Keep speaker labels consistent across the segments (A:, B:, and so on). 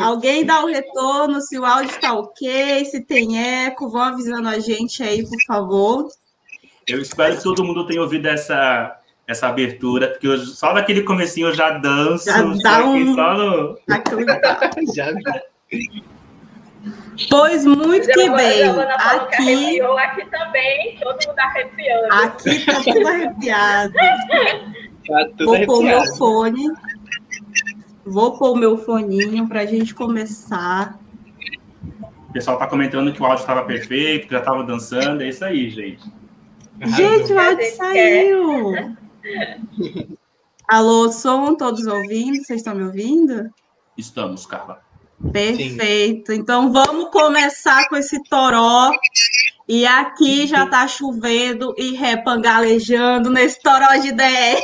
A: Alguém dá o retorno se o áudio está ok, se tem eco, vão avisando a gente aí, por favor.
B: Eu espero que todo mundo tenha ouvido essa, essa abertura, porque eu, só naquele comecinho eu já danço.
A: Já dá um... Só no... já. Pois muito que bem.
C: Aqui... aqui também, todo mundo arrepiando.
A: Aqui tá tudo arrepiado. Tá tudo Vou pôr meu fone. Vou pôr o meu foninho para a gente começar.
B: O pessoal está comentando que o áudio estava perfeito, que já estava dançando. É isso aí, gente.
A: Gente, o áudio saiu. Alô, som, todos ouvindo? Vocês estão me ouvindo?
B: Estamos, Carla.
A: Perfeito. Sim. Então vamos começar com esse toró. E aqui já está chovendo e repangalejando nesse toró de ideias.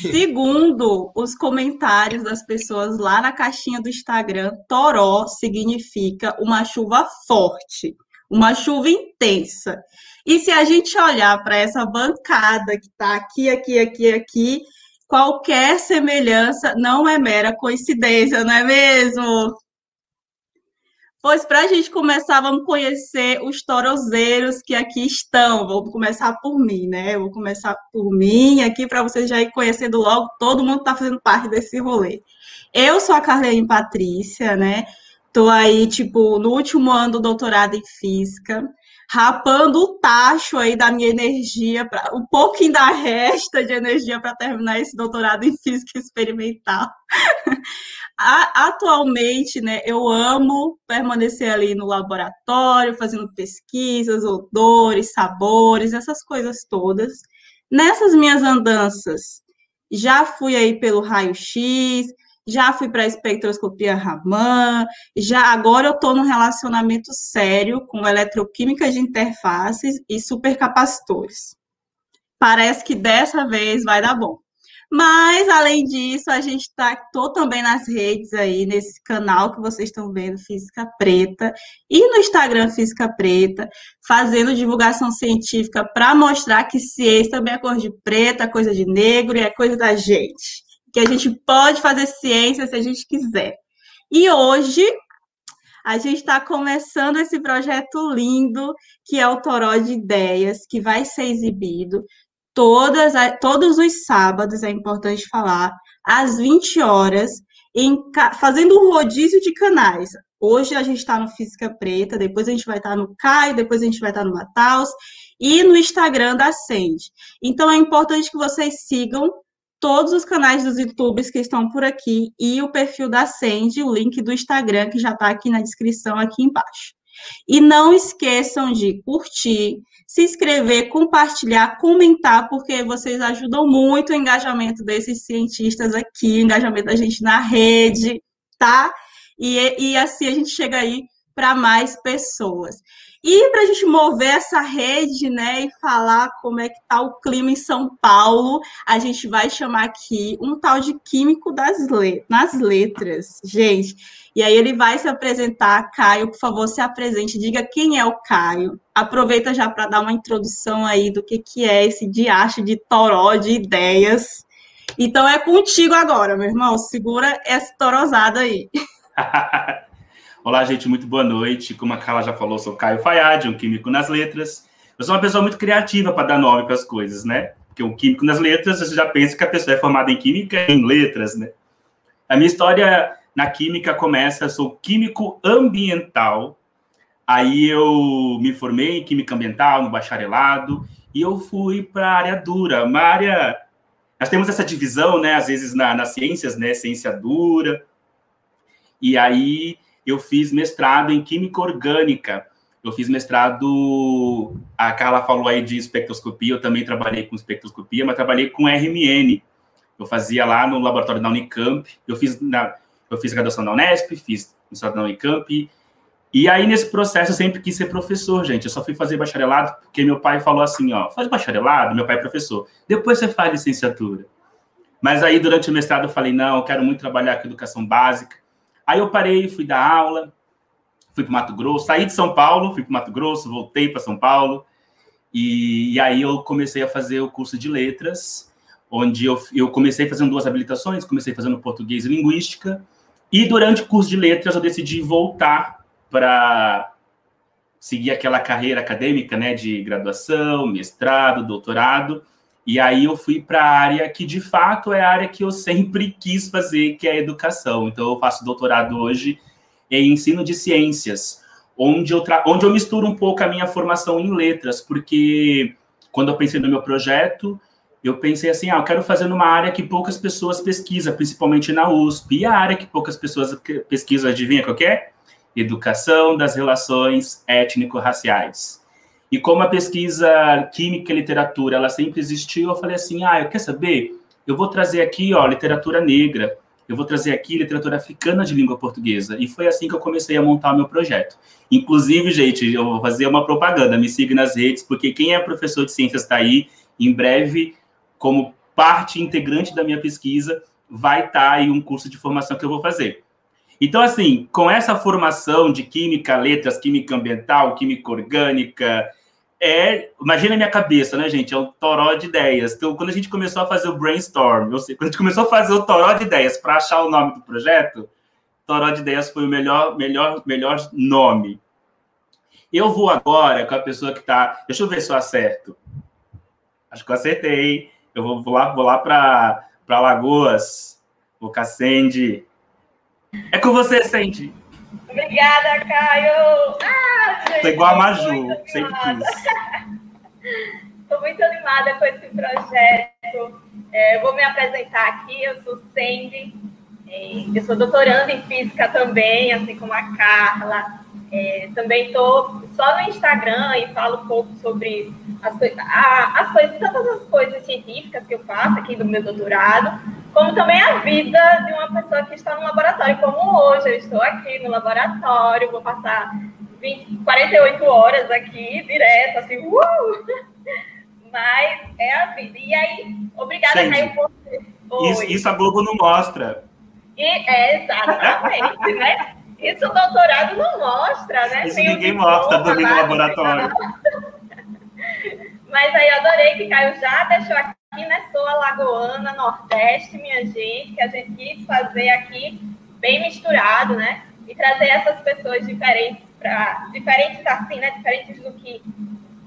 A: Segundo os comentários das pessoas lá na caixinha do Instagram, toró significa uma chuva forte, uma chuva intensa. E se a gente olhar para essa bancada que está aqui, aqui, aqui, aqui, qualquer semelhança não é mera coincidência, não é mesmo? Pois para a gente começar, vamos conhecer os torozeiros que aqui estão. Vou começar por mim, né? Eu vou começar por mim aqui para vocês já ir conhecendo logo. Todo mundo está fazendo parte desse rolê. Eu sou a Carlene Patrícia, né? Tô aí, tipo, no último ano do doutorado em física, rapando o tacho aí da minha energia, pra, um pouquinho da resta de energia para terminar esse doutorado em física experimental. Atualmente, né, eu amo permanecer ali no laboratório, fazendo pesquisas, odores, sabores, essas coisas todas. Nessas minhas andanças, já fui aí pelo raio-x, já fui para a espectroscopia Raman, já agora eu estou num relacionamento sério com eletroquímica de interfaces e supercapacitores. Parece que dessa vez vai dar bom. Mas, além disso, a gente está também nas redes aí, nesse canal que vocês estão vendo, Física Preta, e no Instagram Física Preta, fazendo divulgação científica para mostrar que ciência também é cor de preta, coisa de negro e é coisa da gente. Que a gente pode fazer ciência se a gente quiser. E hoje a gente está começando esse projeto lindo que é o Toró de Ideias, que vai ser exibido todas, todos os sábados, é importante falar, às 20 horas, em, fazendo um rodízio de canais. Hoje a gente está no Física Preta, depois a gente vai estar tá no Caio, depois a gente vai estar tá no Mataus e no Instagram da Sende. Então é importante que vocês sigam todos os canais dos YouTubers que estão por aqui e o perfil da Sende, o link do Instagram que já está aqui na descrição aqui embaixo. E não esqueçam de curtir, se inscrever, compartilhar, comentar, porque vocês ajudam muito o engajamento desses cientistas aqui, o engajamento da gente na rede, tá? E, e assim a gente chega aí para mais pessoas. E para a gente mover essa rede, né, e falar como é que tá o clima em São Paulo, a gente vai chamar aqui um tal de químico das nas letras, gente. E aí ele vai se apresentar, Caio, por favor, se apresente, diga quem é o Caio. Aproveita já para dar uma introdução aí do que, que é esse diacho de toró de ideias. Então é contigo agora, meu irmão. Segura essa torosada aí.
B: Olá, gente, muito boa noite. Como a Carla já falou, sou Caio Fayad, um químico nas letras. Eu sou uma pessoa muito criativa para dar nome para as coisas, né? Porque um químico nas letras, você já pensa que a pessoa é formada em química em letras, né? A minha história na química começa, sou químico ambiental. Aí eu me formei em química ambiental no bacharelado e eu fui para a área dura, uma área nós temos essa divisão, né, às vezes na, nas ciências, né, ciência dura. E aí eu fiz mestrado em Química Orgânica. Eu fiz mestrado, a Carla falou aí de espectroscopia, eu também trabalhei com espectroscopia, mas trabalhei com RMN. Eu fazia lá no laboratório da Unicamp, eu fiz, na, eu fiz graduação na Unesp, fiz mestrado na Unicamp, E aí, nesse processo, eu sempre quis ser professor, gente. Eu só fui fazer bacharelado porque meu pai falou assim, ó, faz bacharelado, meu pai é professor. Depois você faz licenciatura. Mas aí, durante o mestrado, eu falei, não, eu quero muito trabalhar com educação básica. Aí eu parei, fui dar aula, fui para Mato Grosso, saí de São Paulo, fui para Mato Grosso, voltei para São Paulo, e, e, aí eu comecei a fazer o curso de letras, onde eu, eu comecei fazendo duas habilitações, comecei fazendo português e linguística, e durante o curso de letras eu decidi voltar para seguir aquela carreira acadêmica, né, de graduação, mestrado, doutorado, e aí eu fui para a área que de fato é a área que eu sempre quis fazer, que é a educação. Então eu faço doutorado hoje em ensino de ciências, onde eu, onde eu misturo um pouco a minha formação em letras, porque quando eu pensei no meu projeto, eu pensei assim, ah, eu quero fazer numa área que poucas pessoas pesquisam, principalmente na USP. E a área que poucas pessoas pesquisam, adivinha qual é? Educação das relações étnico-raciais. E como a pesquisa química e literatura, ela sempre existiu, eu falei assim, ah, eu quer saber? Eu vou trazer aqui, ó, literatura negra, eu vou trazer aqui literatura africana de língua portuguesa. E foi assim que eu comecei a montar o meu projeto. Inclusive, gente, eu vou fazer uma propaganda, me siga nas redes, porque quem é professor de ciências está aí, em breve, como parte integrante da minha pesquisa, vai estar tá aí um curso de formação que eu vou fazer. Então, assim, com essa formação de química, letras, química ambiental, química orgânica, é, imagina a minha cabeça, né, gente? É um toró de ideias. Então, quando a gente começou a fazer o brainstorm, eu sei, quando a gente começou a fazer o toró de ideias para achar o nome do projeto, toró de ideias foi o melhor, melhor, melhor nome. Eu vou agora com a pessoa que está. Deixa eu ver se eu acerto. Acho que eu acertei. Eu vou, vou lá, vou lá para Lagoas. Vou com a Sandy. É com você, Sandy.
C: Obrigada, Caio. Ah,
B: gente, Tô igual a Maju, sempre quis.
C: Estou muito animada com esse projeto. É, vou me apresentar aqui. Eu sou Sandy. É, eu sou doutoranda em física também, assim como a Carla. É, também estou só no Instagram e falo um pouco sobre as, as coisas, todas as coisas científicas que eu faço aqui do meu doutorado, como também a vida de uma pessoa que está no laboratório, como hoje. Eu estou aqui no laboratório, vou passar 20, 48 horas aqui, direto, assim, uh! Mas é a vida. E aí, obrigada, Gente, Caio, por
B: isso, isso a Globo não mostra.
C: E, é, exatamente, né? Isso o doutorado não mostra, né?
B: Isso ninguém mostra do no laboratório.
C: Mas aí eu adorei que Caio já deixou aqui, né? Sou Alagoana, Nordeste, minha gente, que a gente quis fazer aqui bem misturado, né? E trazer essas pessoas diferentes para diferentes assim, né? Diferentes do que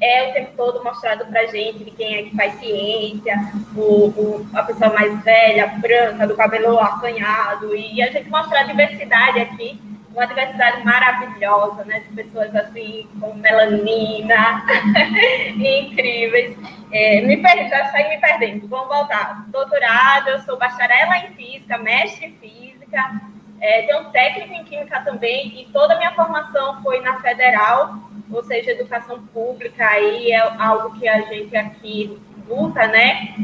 C: é o tempo todo mostrado para gente de quem é que faz ciência, o, o, a pessoa mais velha, branca, do cabelo assanhado, e a gente mostrar a diversidade aqui uma diversidade maravilhosa, né? De pessoas assim, com melanina, incríveis. É, me perdi, já saí me perdendo. Vamos voltar. Doutorado, eu sou bacharela em física, mestre em física, é, tenho técnico em química também, e toda a minha formação foi na federal, ou seja, educação pública, aí é algo que a gente aqui luta, né?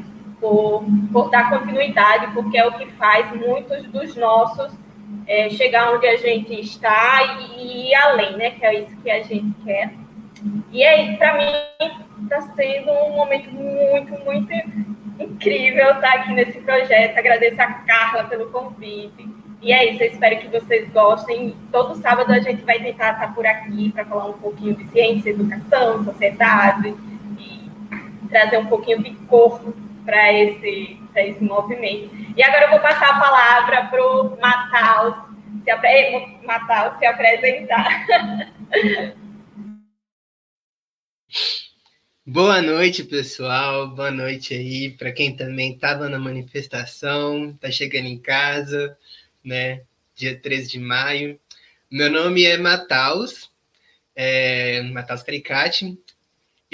C: Por, por dar continuidade, porque é o que faz muitos dos nossos é, chegar onde a gente está e, ir além, né? Que é isso que a gente quer. E aí, para mim, está sendo um momento muito, muito incrível estar aqui nesse projeto. Agradeço a Carla pelo convite. E é isso, eu espero que vocês gostem. Todo sábado a gente vai tentar estar por aqui para falar um pouquinho de ciência, educação, sociedade e trazer um pouquinho de corpo para esse, esse movimento. E agora eu vou passar a palavra para o Mataus se, apre... Se apresentar.
D: Boa noite, pessoal. Boa noite aí para quem também estava na manifestação, está chegando em casa, né? Dia 13 de maio. Meu nome é Mataus, é, Mataus Caricati,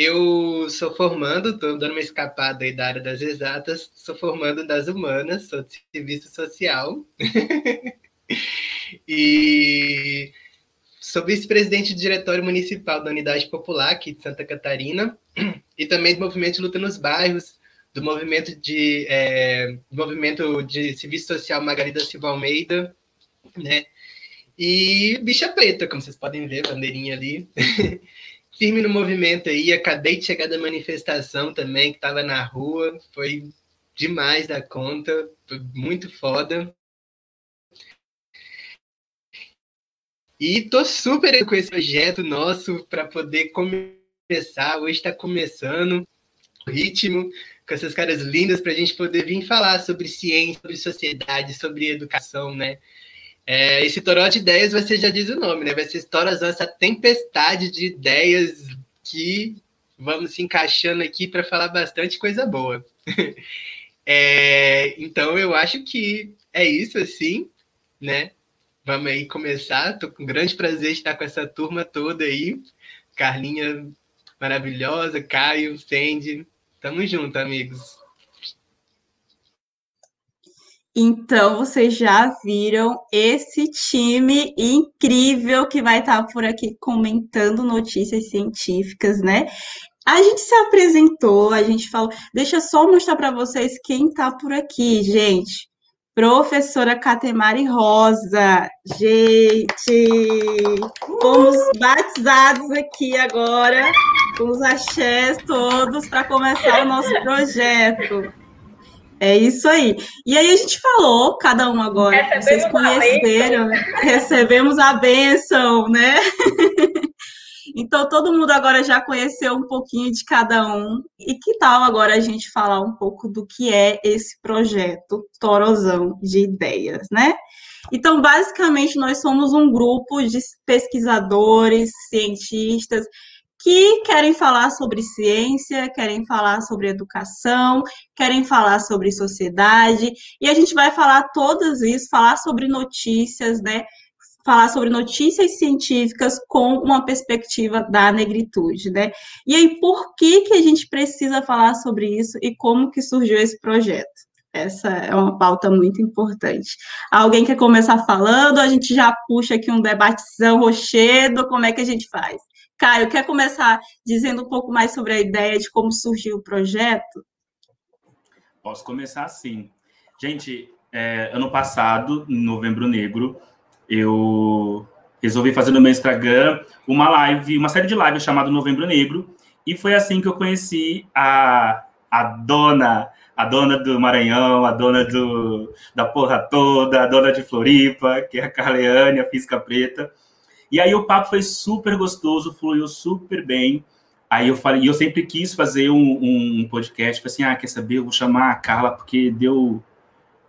D: eu sou formando, estou dando uma escapada aí da área das exatas, sou formando das humanas, sou serviço social. e sou vice-presidente do Diretório Municipal da Unidade Popular aqui de Santa Catarina e também do Movimento de Luta nos Bairros, do movimento de, é, movimento de serviço social Margarida Silva Almeida, né? E bicha preta, como vocês podem ver, bandeirinha ali. Firme no movimento aí, acabei de chegar da manifestação também, que estava na rua, foi demais da conta, foi muito foda. E tô super com esse projeto nosso para poder começar. Hoje está começando o ritmo, com essas caras lindas para a gente poder vir falar sobre ciência, sobre sociedade, sobre educação, né? É, esse toró de ideias, você já diz o nome, né? Vai ser Torazão, essa tempestade de ideias que vamos se encaixando aqui para falar bastante coisa boa. é, então, eu acho que é isso, assim, né? Vamos aí começar. Tô com grande prazer de estar com essa turma toda aí. Carlinha maravilhosa, Caio, Sandy. Tamo junto, amigos.
A: Então, vocês já viram esse time incrível que vai estar por aqui comentando notícias científicas, né? A gente se apresentou, a gente falou. Deixa eu só mostrar para vocês quem está por aqui, gente. Professora Catemari Rosa. Gente, fomos batizados aqui agora com os axés todos para começar o nosso projeto. É isso aí. E aí a gente falou, cada um agora, recebemos vocês conheceram, recebemos a bênção, né? Então, todo mundo agora já conheceu um pouquinho de cada um. E que tal agora a gente falar um pouco do que é esse projeto Torozão de Ideias, né? Então, basicamente, nós somos um grupo de pesquisadores, cientistas, que querem falar sobre ciência, querem falar sobre educação, querem falar sobre sociedade, e a gente vai falar todas isso, falar sobre notícias, né? falar sobre notícias científicas com uma perspectiva da negritude, né? E aí, por que, que a gente precisa falar sobre isso e como que surgiu esse projeto? Essa é uma pauta muito importante. Alguém quer começar falando? A gente já puxa aqui um debatezão rochedo, como é que a gente faz? Caio, quer começar dizendo um pouco mais sobre a ideia de como surgiu o projeto?
B: Posso começar assim. Gente, é, ano passado, em Novembro Negro, eu resolvi fazer no meu Instagram uma live, uma série de lives chamada Novembro Negro, e foi assim que eu conheci a, a dona, a dona do Maranhão, a dona do, da porra toda, a dona de Floripa, que é a Carleane, a Física Preta. E aí o papo foi super gostoso, fluiu super bem. Aí eu falei, e eu sempre quis fazer um, um podcast, falei assim, ah, quer saber, eu vou chamar a Carla, porque deu...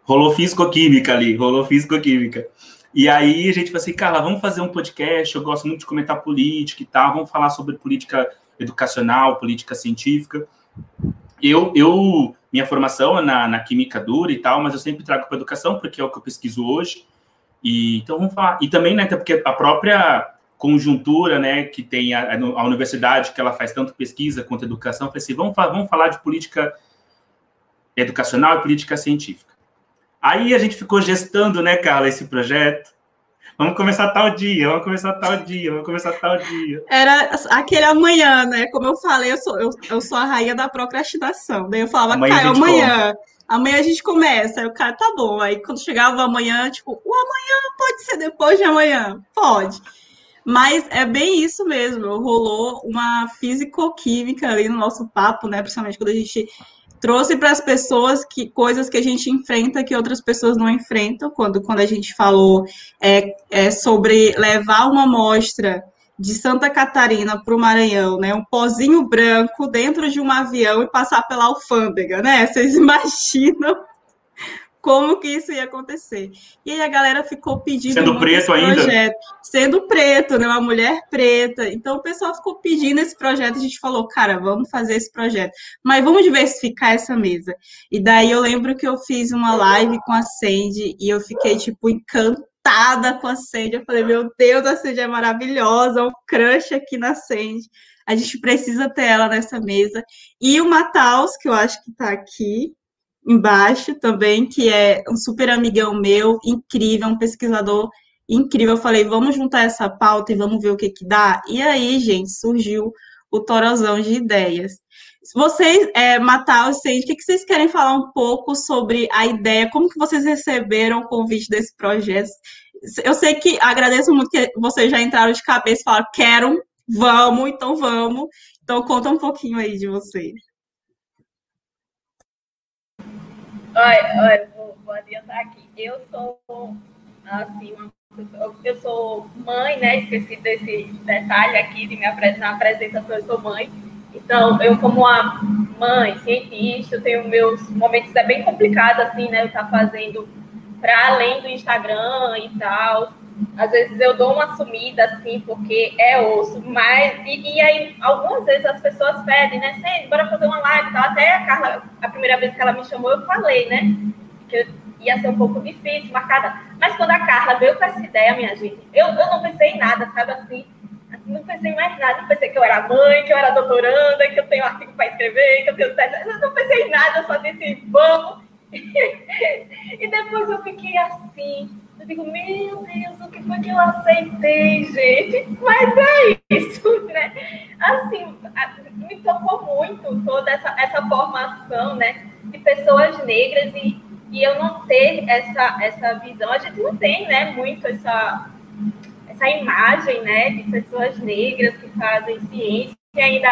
B: Rolou físico-química ali, rolou físico-química. E aí a gente falou assim, Carla, vamos fazer um podcast, eu gosto muito de comentar política e tal, vamos falar sobre política educacional, política científica. Eu, eu minha formação é na, na química dura e tal, mas eu sempre trago para educação, porque é o que eu pesquiso hoje. E, então vamos falar. E também, né, porque a própria conjuntura, né, que tem a, a universidade, que ela faz tanto pesquisa quanto educação, falei assim, vamos, vamos falar de política educacional e política científica. Aí a gente ficou gestando, né, Carla, esse projeto. Vamos começar tal dia, vamos começar tal dia, vamos começar tal dia.
A: Era aquele amanhã, né? Como eu falei, eu sou, eu, eu sou a rainha da procrastinação. Daí eu falava, amanhã Caio, amanhã. Amanhã a gente começa. Aí o cara, tá bom. Aí quando chegava amanhã, tipo, o amanhã pode ser depois de amanhã? Pode. Mas é bem isso mesmo. Rolou uma físico-química ali no nosso papo, né? Principalmente quando a gente trouxe para as pessoas que coisas que a gente enfrenta que outras pessoas não enfrentam. Quando, quando a gente falou é, é sobre levar uma amostra de Santa Catarina para o Maranhão, né? Um pozinho branco dentro de um avião e passar pela alfândega, né? Vocês imaginam como que isso ia acontecer. E aí a galera ficou pedindo
B: sendo preto projeto, ainda,
A: sendo preto, né, uma mulher preta. Então o pessoal ficou pedindo esse projeto, a gente falou, cara, vamos fazer esse projeto, mas vamos diversificar essa mesa. E daí eu lembro que eu fiz uma live com a Sandy e eu fiquei tipo encantada com a Sandy. Eu falei, meu Deus, a Sandy é maravilhosa, um crush aqui na Sandy. A gente precisa ter ela nessa mesa. E o Mataus, que eu acho que está aqui, embaixo também, que é um super amigão meu, incrível, um pesquisador incrível. Eu falei, vamos juntar essa pauta e vamos ver o que que dá. E aí, gente, surgiu o Torozão de Ideias. Vocês, é, Matar o que, que vocês querem falar um pouco sobre a ideia? Como que vocês receberam o convite desse projeto? eu sei que agradeço muito que vocês já entraram de cabeça e falaram, quero, vamos, então vamos. Então conta um pouquinho aí de vocês.
C: Olha, olha vou, vou adiantar aqui. Eu sou, assim, uma eu sou mãe, né? Esqueci desse detalhe aqui de me apresentar na apresentação, eu sou mãe. Então, eu como uma mãe, cientista, eu tenho meus momentos, é bem complicado, assim, né? Eu estar tá fazendo para além do Instagram e tal. Às vezes eu dou uma sumida, assim, porque é osso, mas... E, e aí, algumas vezes as pessoas pedem, né? Sei, bora fazer uma live e tal. Até a Carla, a primeira vez que ela me chamou, eu falei, né? Que ia ser um pouco difícil, marcada. Mas quando a Carla veio com essa ideia, minha gente, eu, eu não pensei em nada, sabe assim? Não pensei mais nada. Não pensei que eu era mãe, que eu era doutoranda, que eu tenho artigo para escrever, que eu tenho. Eu não pensei em nada, eu só disse, vamos. e depois eu fiquei assim. Eu digo, meu Deus, o que foi que eu aceitei, gente? Mas é isso, né? Assim, me tocou muito toda essa, essa formação, né? De pessoas negras e e eu não ter essa, essa visão, a gente não tem, né, muito essa, essa imagem, né, de pessoas negras que fazem ciência, e ainda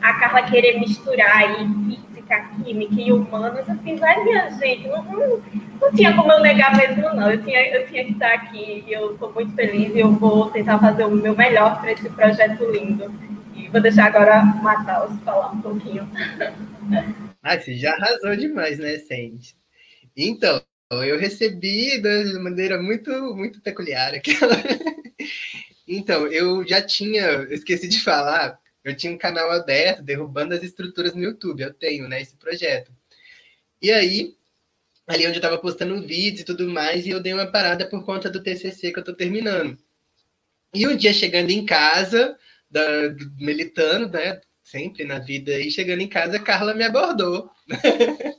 C: a Carla querer misturar aí física, química e humanas, eu fiz, ai, minha gente, não, não, não tinha como eu negar mesmo, não, eu tinha, eu tinha que estar aqui, e eu estou muito feliz, e eu vou tentar fazer o meu melhor para esse projeto lindo. E vou deixar agora Matheus falar um pouquinho.
D: Ah, você já arrasou demais, né, Sandy? Então, eu recebi de maneira muito, muito peculiar aquela. então, eu já tinha, eu esqueci de falar, eu tinha um canal aberto, derrubando as estruturas no YouTube. Eu tenho, né, esse projeto. E aí, ali onde eu estava postando vídeos e tudo mais, e eu dei uma parada por conta do TCC que eu estou terminando. E um dia chegando em casa, da, militando, né, sempre na vida, e chegando em casa, Carla me abordou.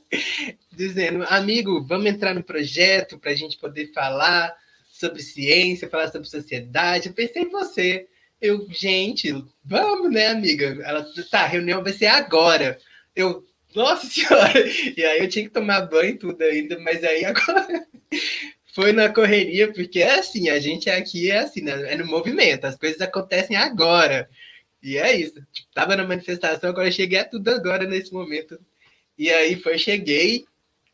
D: dizendo, amigo, vamos entrar no projeto para a gente poder falar sobre ciência, falar sobre sociedade. Eu pensei em você. Eu, gente, vamos, né, amiga? Ela, tá, a reunião vai ser agora. Eu, nossa senhora! E aí eu tinha que tomar banho e tudo ainda, mas aí agora foi na correria, porque é assim, a gente aqui é assim, né? é no movimento, as coisas acontecem agora. E é isso. Tava na manifestação, agora cheguei a tudo agora nesse momento. E aí foi, cheguei,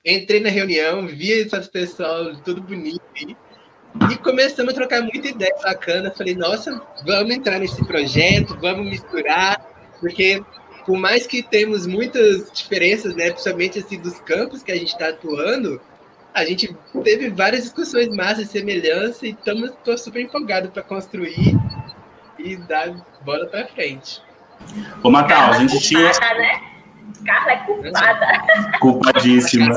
D: entrei na reunião, vi essas pessoas, tudo bonito, e, e começamos a trocar muita ideia bacana. Falei, nossa, vamos entrar nesse projeto, vamos misturar, porque por mais que temos muitas diferenças, né, principalmente assim, dos campos que a gente está atuando, a gente teve várias discussões massas, semelhança, e estamos super empolgados para construir e dar bola para frente.
B: Ô, Matal, a gente tinha.
C: Né? Carla é culpada.
B: Culpadíssima.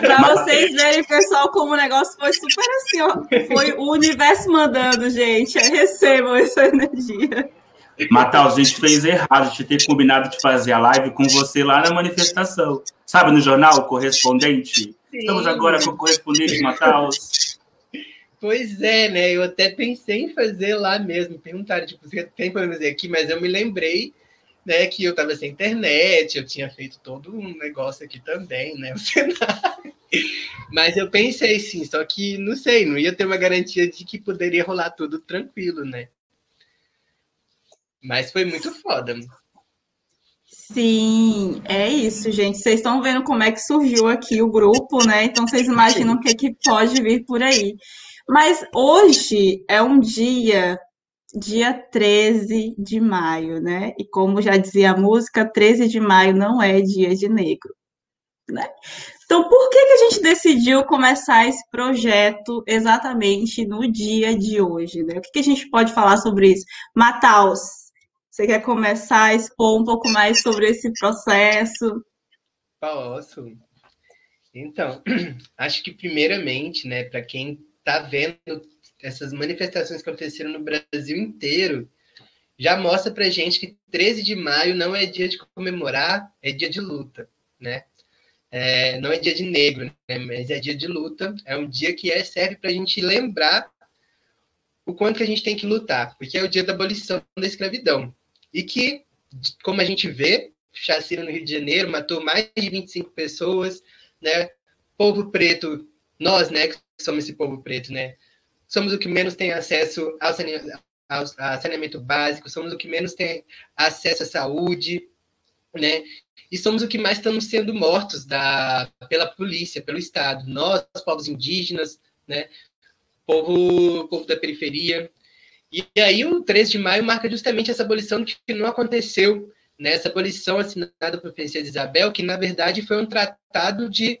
A: Para vocês verem, pessoal, como o negócio foi super assim, ó. Foi o universo mandando, gente. Recebam essa energia.
B: Matheus, a gente fez errado. A gente teve combinado de fazer a live com você lá na manifestação. Sabe, no jornal, correspondente? Sim. Estamos agora com o correspondente, Matheus.
D: Pois é, né? Eu até pensei em fazer lá mesmo. Perguntaram, tipo, você tem como fazer aqui? Mas eu me lembrei né, que eu estava sem internet, eu tinha feito todo um negócio aqui também, né, o cenário. Mas eu pensei sim, só que não sei, não ia ter uma garantia de que poderia rolar tudo tranquilo, né? Mas foi muito foda.
A: Sim, é isso, gente. Vocês estão vendo como é que surgiu aqui o grupo, né? Então vocês imaginam o que, que pode vir por aí. Mas hoje é um dia dia 13 de maio, né? E como já dizia a música, 13 de maio não é dia de negro, né? Então, por que, que a gente decidiu começar esse projeto exatamente no dia de hoje, né? O que, que a gente pode falar sobre isso? Mataus, você quer começar a expor um pouco mais sobre esse processo?
D: Posso. Então, acho que primeiramente, né, para quem está vendo essas manifestações que aconteceram no Brasil inteiro, já mostra para gente que 13 de maio não é dia de comemorar, é dia de luta, né? É, não é dia de negro, né? mas é dia de luta. É um dia que é, serve para a gente lembrar o quanto que a gente tem que lutar, porque é o dia da abolição da escravidão. E que, como a gente vê, chacina no Rio de Janeiro matou mais de 25 pessoas, né? Povo preto, nós, né, que somos esse povo preto, né? somos o que menos tem acesso ao saneamento, ao, saneamento básico, somos o que menos tem acesso à saúde, né? E somos o que mais estamos sendo mortos da, pela polícia, pelo Estado. Nós, povos indígenas, né? Povo, povo da periferia. E aí o 13 de maio marca justamente essa abolição que não aconteceu, né? Essa abolição assinada por Princesa Isabel, que na verdade foi um tratado de,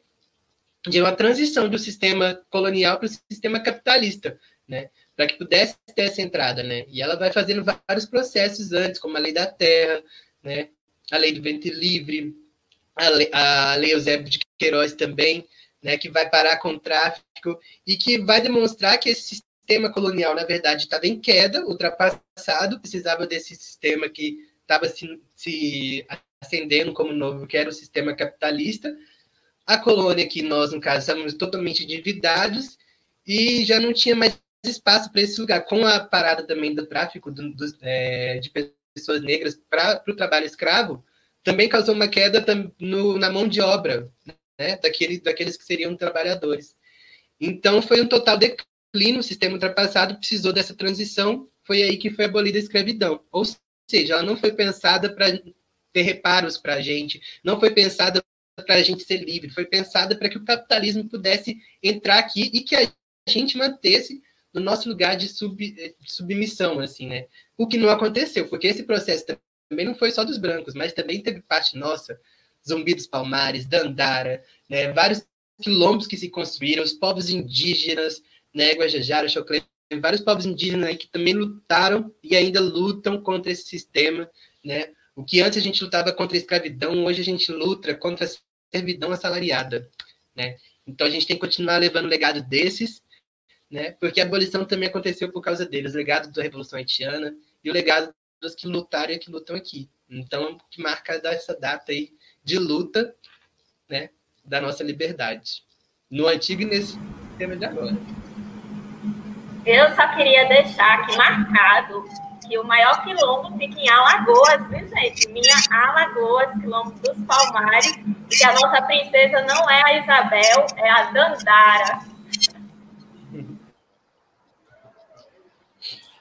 D: de uma transição do sistema colonial para o sistema capitalista, né? Para que pudesse ter essa entrada, né? E ela vai fazendo vários processos antes, como a lei da terra, né? a lei do ventre livre, a lei, a lei Eusébio de Queiroz também, né, que vai parar com o tráfico e que vai demonstrar que esse sistema colonial, na verdade, estava em queda, ultrapassado, precisava desse sistema que estava se, se acendendo como novo, que era o sistema capitalista. A colônia, que nós, no caso, estamos totalmente endividados e já não tinha mais espaço para esse lugar, com a parada também do tráfico do, do, é, de pessoas negras para o trabalho escravo, também causou uma queda no, na mão de obra né, daquele, daqueles que seriam trabalhadores. Então, foi um total declínio, o sistema ultrapassado precisou dessa transição, foi aí que foi abolida a escravidão. Ou seja, ela não foi pensada para ter reparos para a gente, não foi pensada para a gente ser livre, foi pensada para que o capitalismo pudesse entrar aqui e que a gente mantesse no nosso lugar de, sub, de submissão, assim, né? O que não aconteceu, porque esse processo também não foi só dos brancos, mas também teve parte nossa, Zumbi dos Palmares, Dandara, né? Vários quilombos que se construíram, os povos indígenas, né? Guajajara, Choclé, vários povos indígenas que também lutaram e ainda lutam contra esse sistema, né? O que antes a gente lutava contra a escravidão, hoje a gente luta contra a servidão assalariada, né? Então a gente tem que continuar levando o legado desses né? Porque a abolição também aconteceu por causa deles, o legado da Revolução Haitiana e o legado dos que lutaram e que lutam aqui. Então, que marca essa data aí de luta, né, da nossa liberdade, no antigo e nesse tema de agora.
C: Eu só queria deixar aqui marcado que o maior quilombo fica em Alagoas, viu, gente? Minha Alagoas, quilombo dos Palmares, e que a nossa princesa não é a Isabel, é a Dandara.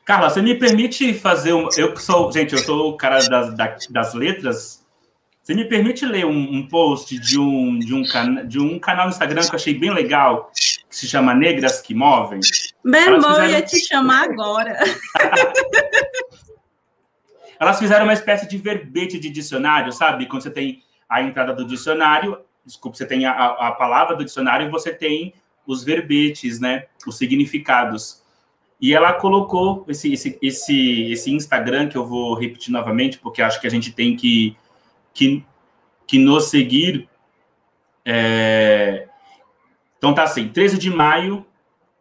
B: Carla, você me permite fazer um. Eu sou. Gente, eu sou o cara das, das letras. Você me permite ler um, um, post de um, de, um can, de um canal no Instagram que eu achei bem legal, que se chama Negras que Movem?
A: Bem bom, fizeram... eu ia te chamar agora.
B: Elas fizeram uma espécie de verbete de dicionário, sabe? Quando você tem a entrada do dicionário, desculpa, você tem a, a palavra do dicionário e você tem os verbetes, né? Os significados. E ela colocou esse, esse, esse, esse Instagram, que eu vou repetir novamente, porque acho que a gente tem que, que, que nos seguir. É... Então tá assim, 13 de maio,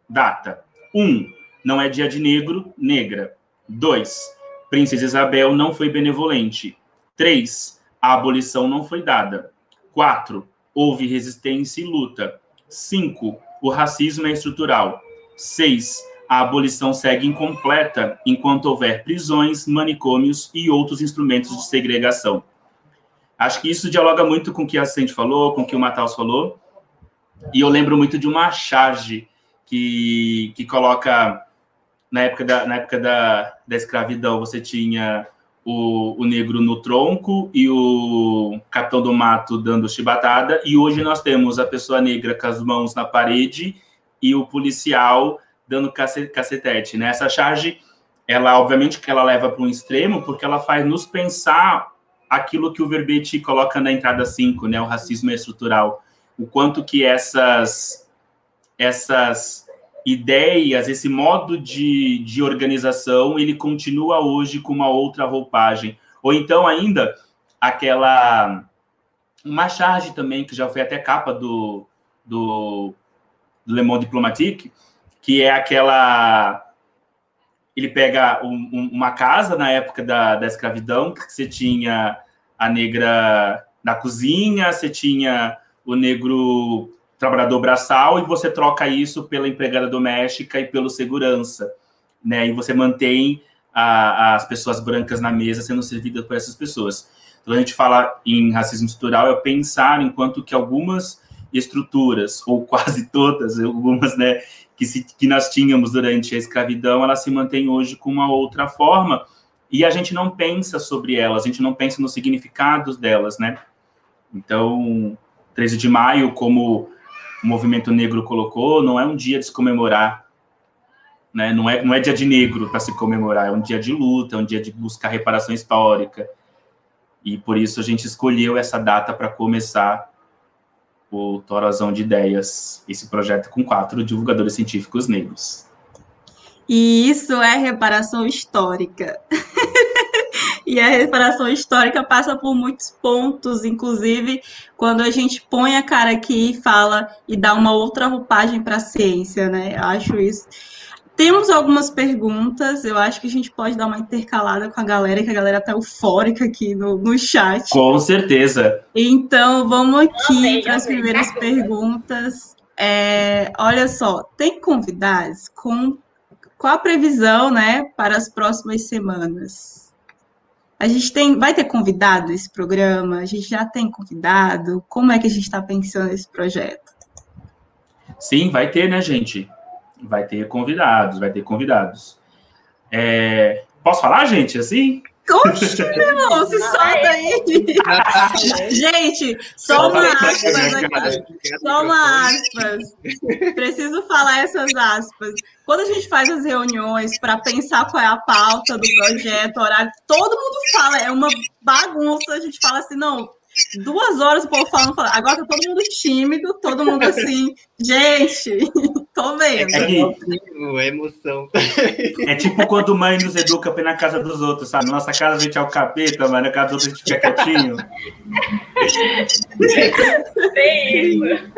B: data. 1. Um, não é dia de negro, negra. 2. Princesa Isabel não foi benevolente. 3. A abolição não foi dada. 4. Houve resistência e luta. 5. O racismo é estrutural. 6 a abolição segue incompleta enquanto houver prisões, manicômios e outros instrumentos de segregação. Acho que isso dialoga muito com o que a Cindy falou, com o que o Matheus falou. E eu lembro muito de uma charge que, que coloca, na época, da, na época da, da escravidão, você tinha o, o negro no tronco e o capitão do mato dando chibatada, e hoje nós temos a pessoa negra com as mãos na parede e o policial dando cacetete, né? Essa charge, ela obviamente que ela leva para um extremo, porque ela faz nos pensar aquilo que o verbete coloca na entrada 5, né? O racismo estrutural. O quanto que essas essas ideias, esse modo de, de organização, ele continua hoje com uma outra roupagem. Ou então ainda aquela uma charge também que já foi até capa do do, do Le Monde Diplomatique, que é aquela. Ele pega um, um, uma casa na época da, da escravidão, que você tinha a negra na cozinha, você tinha o negro trabalhador braçal, e você troca isso pela empregada doméstica e pelo segurança, né? E você mantém a, as pessoas brancas na mesa sendo servidas por essas pessoas. Então, a gente fala em racismo estrutural, é pensar enquanto que algumas estruturas, ou quase todas, algumas, né, que, se, que nós tínhamos durante a escravidão, elas se mantêm hoje com uma outra forma, e a gente não pensa sobre elas, a gente não pensa nos significados delas, né? Então, 13 de maio, como o movimento negro colocou, não é um dia de se comemorar, né? Não é, não é dia de negro para se comemorar, é um dia de luta, é um dia de buscar reparação histórica. E por isso a gente escolheu essa data para começar o Torazão de Ideias, esse projeto com quatro divulgadores científicos negros.
A: E isso é reparação histórica. e a reparação histórica passa por muitos pontos, inclusive quando a gente põe a cara aqui e fala e dá uma outra roupagem para a ciência, né? Eu acho isso. Temos algumas perguntas, eu acho que a gente pode dar uma intercalada com a galera, que a galera tá eufórica aqui no, no chat.
B: Com certeza.
A: Então, vamos aqui para as primeiras perguntas. É, olha só, tem convidados com qual a previsão, né, para as próximas semanas? A gente tem, vai ter convidado esse programa? A gente já tem convidado? Como é que a gente está pensando nesse projeto?
B: Sim, vai ter, né, gente? Vai ter convidados, vai ter convidados. É... Posso falar, gente, assim?
A: Oxi, meu irmão, se solta aí. Gente, só uma aspas aqui. Só uma aspas. Preciso falar essas aspas. Quando a gente faz as reuniões para pensar qual é a pauta do projeto, horário, todo mundo fala, é uma bagunça. A gente fala assim, não, duas horas o povo falando, falando, agora tá todo mundo tímido, todo mundo assim, gente,
D: É, é emoção.
B: É tipo quando mãe nos educa na casa dos outros, sabe? Nossa casa a gente é o capeta, mas na casa dos outros a gente fica quietinho.
C: Tem isso.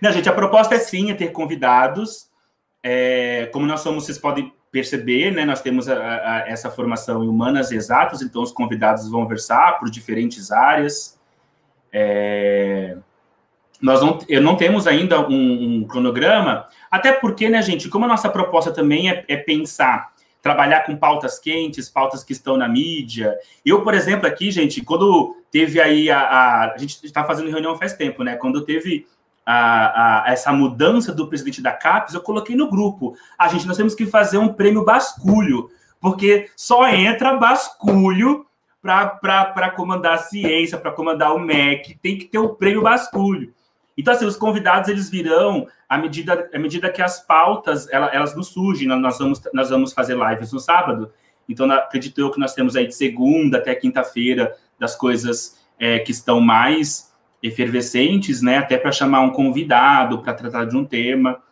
B: Não, gente, a proposta é sim, é ter convidados. É, como nós somos, vocês podem perceber, né, nós temos a, a, essa formação em humanas exatas, então os convidados vão versar por diferentes áreas. É, nós não, não temos ainda um, um, cronograma, até porque, né, gente, como a nossa proposta também é, é pensar, trabalhar com pautas quentes, pautas que estão na mídia. Eu, por exemplo, aqui, gente, quando teve aí a. A, a gente está fazendo reunião faz tempo, né? Quando teve a, a, essa mudança do presidente da CAPES, eu coloquei no grupo. A ah, gente, nós temos que fazer um prêmio basculho, porque só entra basculho para comandar a ciência, para comandar o MEC, tem que ter o prêmio basculho. Então, assim, os convidados, eles virão à medida, à medida que as pautas, elas, elas nos surgem. Nós vamos, nós vamos fazer lives no sábado, então acredito eu que nós temos aí de segunda até quinta-feira das coisas é, que estão mais efervescentes, né? Até para chamar um convidado para tratar de um tema.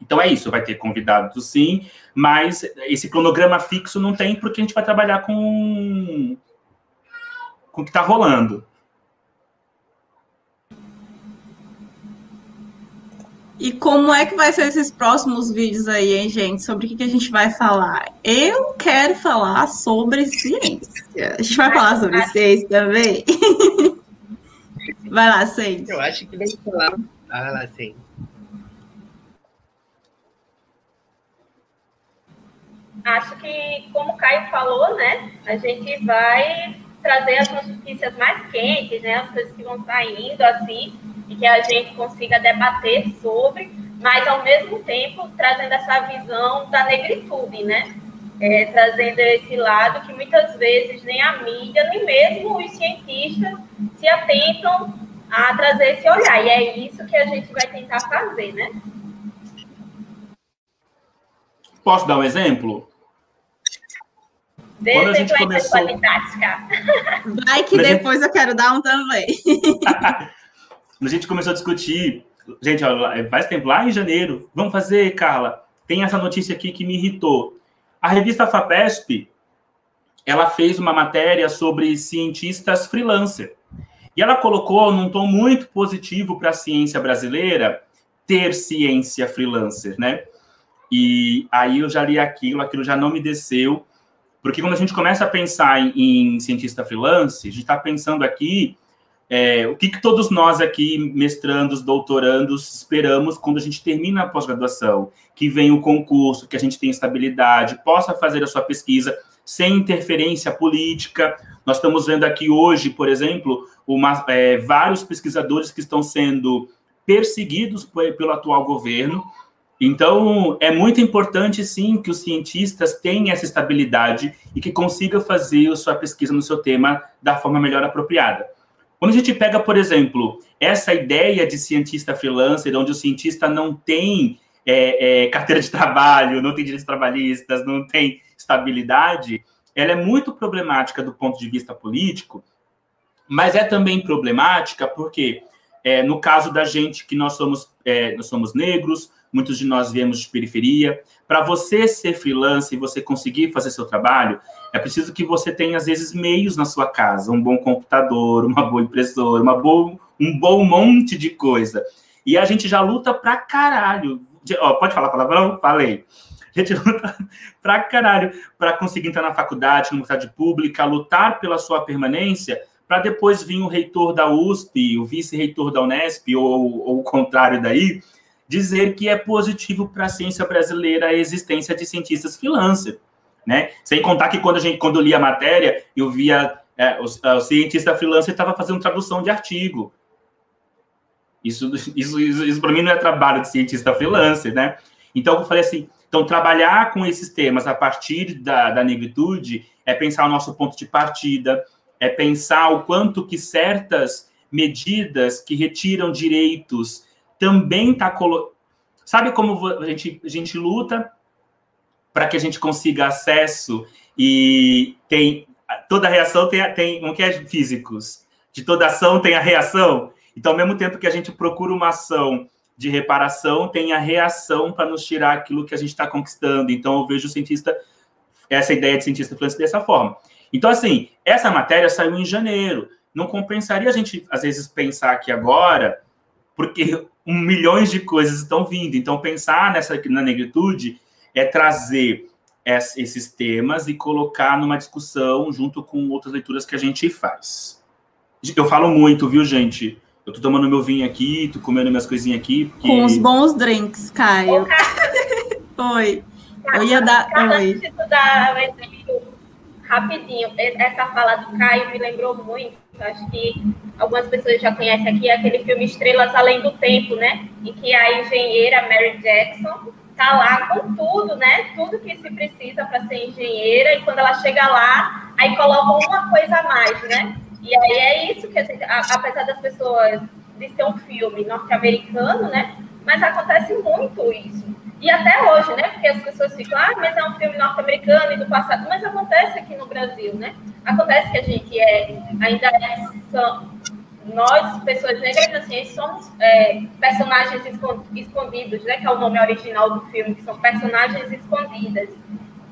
B: Então é isso, vai ter convidado sim, mas esse cronograma fixo não tem porque a gente vai trabalhar com, com o que está rolando.
A: E como é que vai ser esses próximos vídeos aí, hein, gente? Sobre o que, que a gente vai falar? Eu quero falar sobre ciência. A gente vai falar sobre ciência também? Vai lá, Seis.
D: Eu acho que vem falar. Vai lá, Seis.
C: Acho que, como o Caio falou, né, a gente vai trazer as notícias mais quentes, né, as coisas que vão saindo, assim, e que a gente consiga debater sobre, mas, ao mesmo tempo, trazendo essa visão da negritude, né, é, trazendo esse lado que muitas vezes nem a mídia, nem mesmo os cientistas se atentam a trazer esse olhar. E é isso que a gente vai tentar fazer, né?
B: Posso dar um exemplo?
C: Dê Quando a gente começou...
A: Vai que depois eu quero dar um também.
B: a gente começou a discutir, gente, faz tempo, lá em janeiro, vamos fazer, Carla, tem essa notícia aqui que me irritou. A revista FAPESP, ela fez uma matéria sobre cientistas freelancer. E ela colocou num tom muito positivo para a ciência brasileira ter ciência freelancer, né? E aí eu já li aquilo, aquilo já não me desceu, porque quando a gente começa a pensar em, em cientista freelance, a gente está pensando aqui é, o que, que, todos nós aqui, mestrandos, doutorandos, esperamos quando a gente termina a pós-graduação? Que venha o concurso, que a gente tenha estabilidade, possa fazer a sua pesquisa sem interferência política. Nós estamos vendo aqui hoje, por exemplo, uma, é, vários pesquisadores que estão sendo perseguidos pelo atual governo. Então, é muito importante, sim, que os cientistas tenham essa estabilidade e que consigam fazer a sua pesquisa no seu tema da forma melhor apropriada. Quando a gente pega, por exemplo, essa ideia de cientista freelancer, onde o cientista não tem é, é, carteira de trabalho, não tem direitos trabalhistas, não tem estabilidade, ela é muito problemática do ponto de vista político, mas é também problemática porque, é, no caso da gente que nós somos, é, nós somos negros, muitos de nós viemos de periferia, para você ser freelancer e você conseguir fazer seu trabalho, é preciso que você tenha, às vezes, meios na sua casa, um bom computador, uma boa impressora, uma boa, um bom monte de coisa. E a gente já luta pra caralho. Ó, pode falar palavrão? Falei. A gente luta pra caralho para conseguir entrar na faculdade, na universidade pública, lutar pela sua permanência, para depois vir o reitor da USP, o vice-reitor da Unesp, ou, ou o contrário daí, dizer que é positivo para a ciência brasileira a existência de cientistas freelancer, né? Sem contar que quando a gente quando eu li a matéria, eu via é, o, o, cientista freelancer estava fazendo tradução de artigo. Isso, isso, isso, isso para mim não é trabalho de cientista freelancer, né? Então eu falei assim, então trabalhar com esses temas a partir da, da negritude é pensar o nosso ponto de partida, é pensar o quanto que certas medidas que retiram direitos também está colocando. Sabe como a gente, a gente luta para que a gente consiga acesso e tem toda reação tem, tem não quer é físicos. De toda ação tem a reação. Então ao mesmo tempo que a gente procura uma ação de reparação tem a reação para nos tirar aquilo que a gente está conquistando. Então eu vejo o cientista essa ideia de cientista freelancer dessa forma. Então assim essa matéria saiu em janeiro. Não compensaria a gente às vezes pensar aqui agora porque um, milhões de coisas estão vindo. Então, pensar nessa na negritude é trazer esses temas e colocar numa discussão junto com outras leituras que a gente faz. Eu falo muito, viu, gente? Eu tô tomando meu vinho aqui, tô comendo minhas coisinhas aqui. Porque...
A: Com os bons drinks, Caio. Oi. Eu ia dar.
C: Cada Oi. dar rapidinho, essa fala do Caio me lembrou muito. Acho que algumas pessoas já conhecem aqui aquele filme Estrelas Além do Tempo, né? Em que a engenheira Mary Jackson tá lá com tudo, né? Tudo que se precisa para ser engenheira e quando ela chega lá, aí coloca uma coisa a mais, né? E aí é isso que gente, apesar das pessoas de ser um filme norte-americano, né? Mas acontece muito isso. E até hoje, né? Porque as pessoas ficam, ah, mas é um filme norte-americano e do passado. Mas acontece aqui no Brasil, né? Acontece que a gente é, ainda é, são, nós, pessoas negras na ciência, somos é, personagens escondidos, né? Que é o nome original do filme, que são personagens escondidas.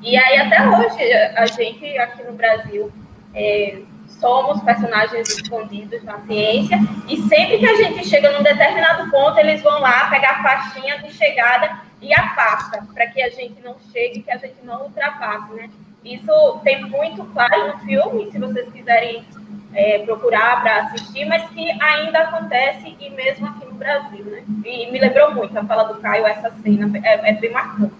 C: E aí, até hoje, a gente aqui no Brasil é, somos personagens escondidos na ciência, e sempre que a gente chega num determinado ponto, eles vão lá pegar a faixinha de chegada e afasta, para que a gente não chegue, que a gente não ultrapasse, né? Isso tem muito claro no filme, se vocês quiserem é, procurar para assistir, mas que ainda acontece e mesmo aqui no Brasil, né? E me lembrou muito a fala do Caio, essa cena, é, é bem marcante.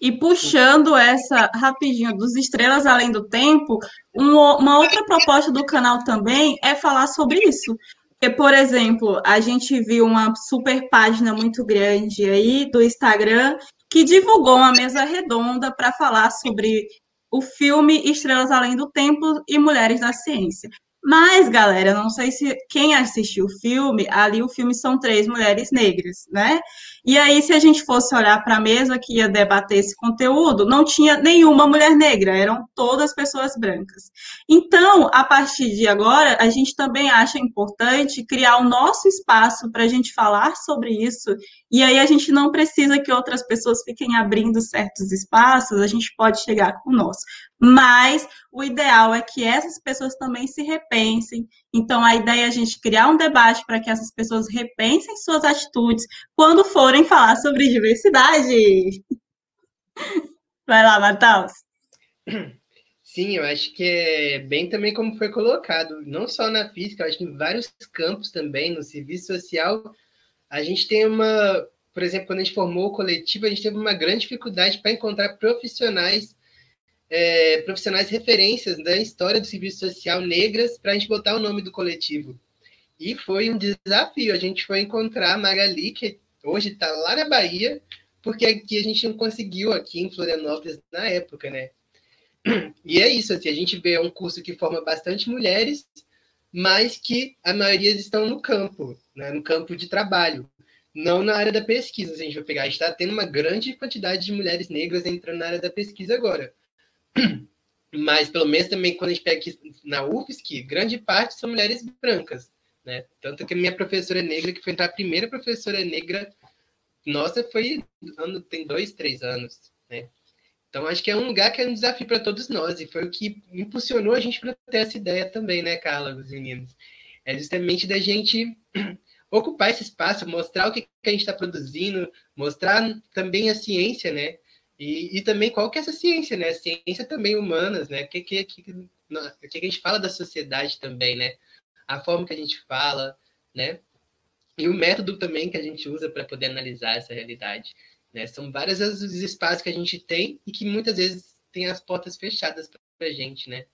A: E puxando essa rapidinho dos Estrelas Além do Tempo, uma outra proposta do canal também é falar sobre isso. Porque, por exemplo, a gente viu uma super página muito grande aí do Instagram que divulgou uma mesa redonda para falar sobre o filme Estrelas Além do Tempo e Mulheres da Ciência. Mas, galera, não sei se quem assistiu o filme, ali o filme são três mulheres negras, né? E aí, se a gente fosse olhar para a mesa que ia debater esse conteúdo, não tinha nenhuma mulher negra, eram todas pessoas brancas. Então, a partir de agora, a gente também acha importante criar o nosso espaço para a gente falar sobre isso, e aí a gente não precisa que outras pessoas fiquem abrindo certos espaços, a gente pode chegar com o nosso. Mas o ideal é que essas pessoas também se repensem. Então, a ideia é a gente criar um debate para que essas pessoas repensem suas atitudes quando forem falar sobre diversidade. Vai lá, Matheus.
D: Sim, eu acho que é bem também como foi colocado, não só na física, eu acho que em vários campos também, no serviço social, a gente tem uma, por exemplo, quando a gente formou o coletivo, a gente teve uma grande dificuldade para encontrar profissionais é, profissionais referências da história do serviço social negras para a gente botar o nome do coletivo. E foi um desafio. A gente foi encontrar a Magali, que hoje está lá na Bahia, porque aqui a gente não conseguiu aqui em Florianópolis na época, né? E é isso, assim, a gente vê um curso que forma bastante mulheres, mas que a maioria estão no campo, né, no campo de trabalho, não na área da pesquisa. Se a gente vai pegar, a gente está tendo uma grande quantidade de mulheres negras entrando na área da pesquisa agora. Mas, pelo menos, também, quando a gente pega aqui na UFSC, grande parte são mulheres brancas, né? Tanto que a minha professora negra, que foi a primeira professora negra, nossa, foi ano, tem dois, três anos, né? Então, acho que é um lugar que é um desafio para todos nós, e foi o que impulsionou a gente para ter essa ideia também, né, Carla, os meninos? É justamente da gente ocupar esse espaço, mostrar o que, que a gente está produzindo, mostrar também a ciência, né? E, e também qual que é essa ciência, né? Ciência também humanas, né? O que, que, que, que a gente fala da sociedade também, né? A forma que a gente fala, né? E o método também que a gente usa para poder analisar essa realidade. Né? São vários os espaços que a gente tem e que muitas vezes tem as portas fechadas para a gente, né?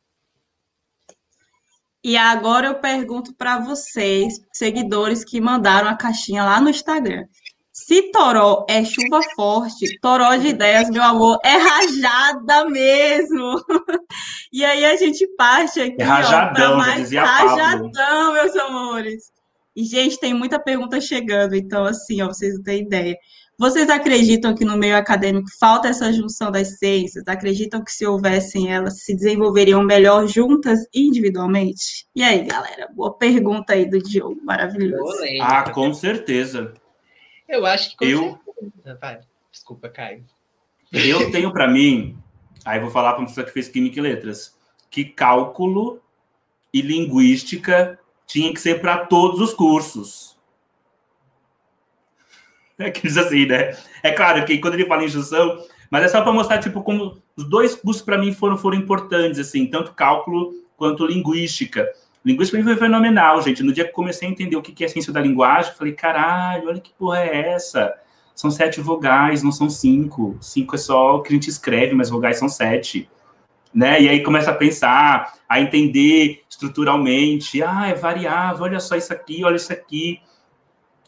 A: E agora eu pergunto para vocês, seguidores que mandaram a caixinha lá no Instagram. Se toró é chuva forte, toró de ideias, meu amor, é rajada mesmo. e aí a gente parte aqui,
B: é rajadão,
A: ó, mais
B: dizia
A: rajadão,
B: Pablo.
A: meus amores. E, gente, tem muita pergunta chegando, então, assim, ó, vocês não têm ideia. Vocês acreditam que no meio acadêmico falta essa junção das ciências? Acreditam que se houvessem elas, se desenvolveriam melhor juntas individualmente? E aí, galera? Boa pergunta aí do Diogo, maravilhoso.
B: Ah, com certeza.
D: Eu acho que
B: eu.
D: Vai, desculpa, Caio.
B: Eu tenho para mim, aí vou falar para uma pessoa que fez Química e Letras, que cálculo e linguística tinha que ser para todos os cursos. É aqueles assim, né? É claro que quando ele fala em junção, mas é só para mostrar, tipo, como os dois cursos para mim foram, foram importantes, assim, tanto cálculo quanto linguística. Linguística foi fenomenal, gente. No dia que comecei a entender o que é ciência da linguagem, falei, caralho, olha que porra é essa? São sete vogais, não são cinco. Cinco é só o que a gente escreve, mas vogais são sete. Né? E aí começa a pensar, a entender estruturalmente. Ah, é variável, olha só isso aqui, olha isso aqui.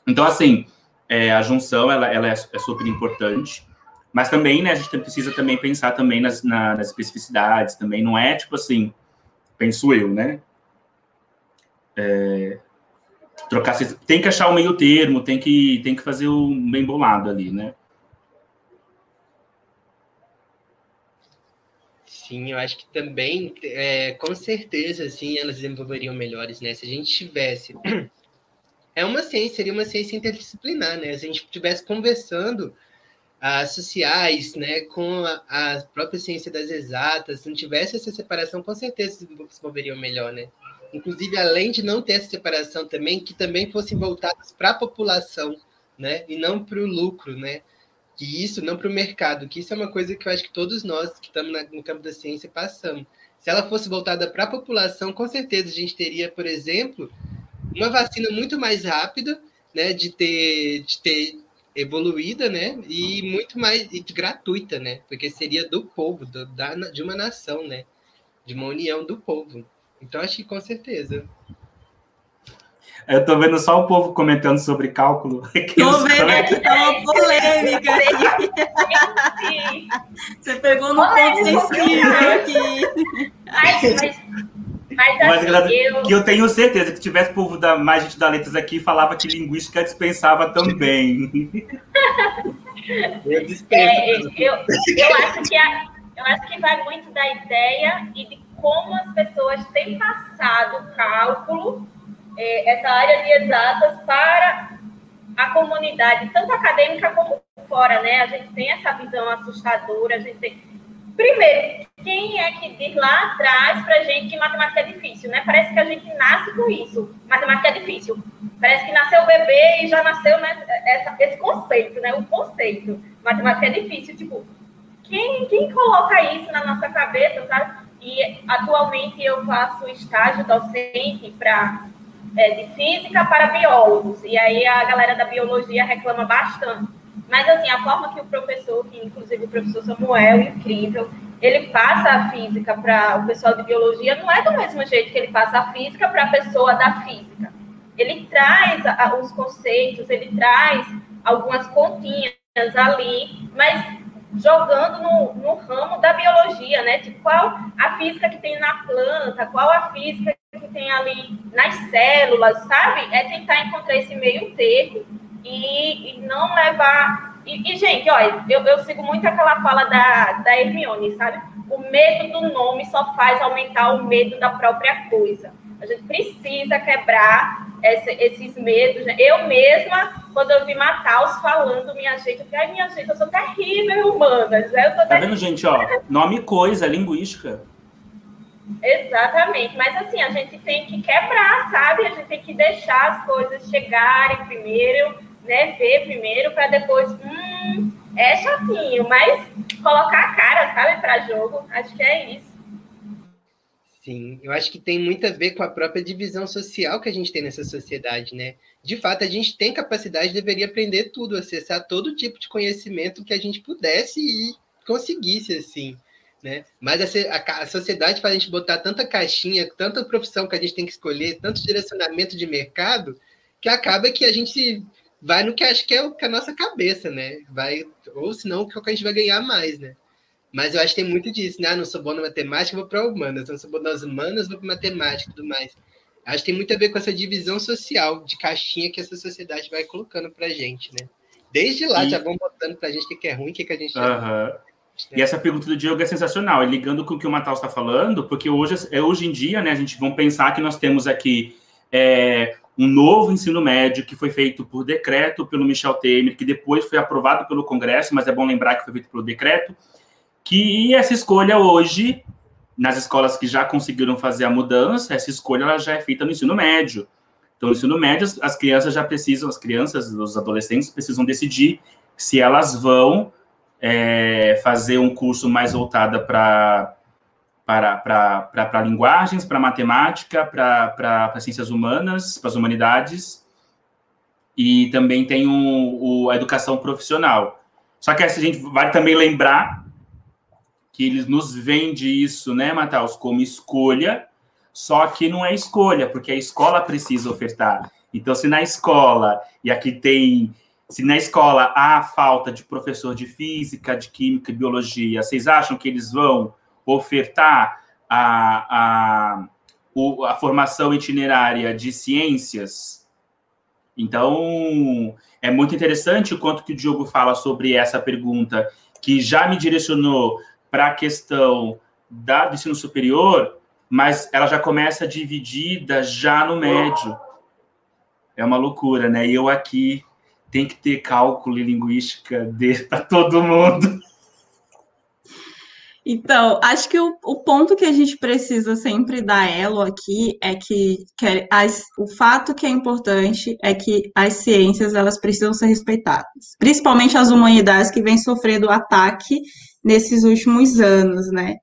B: Então, assim, é, a junção ela, ela é, é, super importante, mas também né, a gente precisa também pensar também nas, na, nas especificidades, também não é tipo assim, penso eu, né? É, trocar, tem que achar o meio termo, tem que, tem que fazer o bem bolado ali, né?
D: Sim, eu acho que também, é, com certeza, assim, elas desenvolveriam melhores, né? Se a gente tivesse é uma ciência, seria uma ciência interdisciplinar, né? Se a gente estivesse conversando as sociais, né, com a, a, própria ciência das exatas, se não tivesse essa separação, com certeza se desenvolveriam melhor, né? Inclusive, além de não ter essa separação também, que também fossem voltadas para a população, né, e não para o lucro, né? Que isso, não para o mercado, que isso é uma coisa que eu acho que todos nós que estamos no campo da ciência passamos. Se ela fosse voltada para a população, com certeza a gente teria, por exemplo, uma vacina muito mais rápida, né, de ter, de ter evoluída, né, e muito mais e gratuita, né, porque seria do povo, do, da, de uma nação, né, de uma união do povo. Então acho que com certeza.
B: Eu tô vendo só o povo comentando sobre cálculo.
A: Tô vendo aqui, tá uma polêmica aí. Você pegou no ponto sensível aqui.
C: Mas, mas mas,
B: assim,
C: assim, eu...
B: que eu tenho certeza que tivesse povo da mais gente da letras aqui falava que linguística dispensava também.
C: eu, é, eu, eu, acho que a, eu acho que vai muito da ideia e de como as pessoas têm passado cálculo, é, essa área de exatas, para a comunidade, tanto acadêmica como fora, né? A gente tem essa visão assustadora, a gente tem Primeiro, quem é que diz lá atrás para gente que matemática é difícil, né? Parece que a gente nasce com isso. Matemática é difícil. Parece que nasceu o bebê e já nasceu né, essa, esse conceito, né? O conceito. Matemática é difícil. Tipo, quem, quem coloca isso na nossa cabeça, sabe? E atualmente eu faço estágio docente para é, de física para biólogos. E aí a galera da biologia reclama bastante mas, assim, a forma que o professor, que inclusive o professor Samuel, incrível, ele passa a física para o pessoal de biologia, não é do mesmo jeito que ele passa a física para a pessoa da física. Ele traz a, os conceitos, ele traz algumas continhas ali, mas jogando no, no ramo da biologia, né? Tipo, qual a física que tem na planta, qual a física que tem ali nas células, sabe? É tentar encontrar esse meio termo e, e não levar. E, e, gente, olha, eu, eu sigo muito aquela fala da, da Hermione, sabe? O medo do nome só faz aumentar o medo da própria coisa. A gente precisa quebrar esse, esses medos. Né? Eu mesma, quando eu vi Mataus falando, minha gente, eu falei, ai, minha gente, eu sou terrível humanas. Né? Eu
B: tá vendo, gente, ó? Nome coisa, linguística.
C: Exatamente, mas assim, a gente tem que quebrar, sabe? A gente tem que deixar as coisas chegarem primeiro, né? Ver primeiro, para depois, hum, é chatinho, mas colocar a cara, sabe, para jogo, acho que é isso.
D: Sim, eu acho que tem muito a ver com a própria divisão social que a gente tem nessa sociedade, né? De fato, a gente tem capacidade, deveria aprender tudo, acessar todo tipo de conhecimento que a gente pudesse e conseguisse, assim, né? Mas a, a, a sociedade faz a gente botar tanta caixinha, tanta profissão que a gente tem que escolher, tanto direcionamento de mercado, que acaba que a gente vai no que acha que é, o, que é a nossa cabeça, né? Vai, ou senão, o que a gente vai ganhar mais, né? Mas eu acho que tem muito disso, né? Ah, não sou bom na matemática, vou para humanas. Não sou bom nas humanas, vou para matemática e tudo mais. Acho que tem muito a ver com essa divisão social de caixinha que essa sociedade vai colocando para gente, né? Desde lá e... já vão botando para gente o que é ruim, o que, que a gente
B: uhum. E essa pergunta do Diogo é sensacional, e ligando com o que o Matal está falando, porque hoje, é, hoje em dia, né, a gente vão pensar que nós temos aqui é, um novo ensino médio que foi feito por decreto pelo Michel Temer, que depois foi aprovado pelo Congresso, mas é bom lembrar que foi feito pelo decreto, que essa escolha hoje, nas escolas que já conseguiram fazer a mudança, essa escolha ela já é feita no ensino médio. Então, no ensino médio, as crianças já precisam, as crianças, os adolescentes precisam decidir se elas vão é, fazer um curso mais voltado para para linguagens, para matemática, para ciências humanas, para as humanidades, e também tem o, o, a educação profissional. Só que a gente vai também lembrar que eles nos vende isso, né, Matheus, como escolha, só que não é escolha, porque a escola precisa ofertar. Então, se na escola, e aqui tem, se na escola há falta de professor de física, de química e biologia, vocês acham que eles vão ofertar a, a, a formação itinerária de ciências? Então, é muito interessante o quanto que o Diogo fala sobre essa pergunta, que já me direcionou para a questão da, do ensino superior, mas ela já começa dividida já no médio. É uma loucura, né? E eu aqui tem que ter cálculo e linguística para todo mundo.
A: Então, acho que o, o, ponto que a gente precisa sempre dar elo aqui é que, que as, o fato que é importante é que as ciências elas precisam ser respeitadas, principalmente as humanidades que vêm sofrendo ataque nesses últimos anos, né?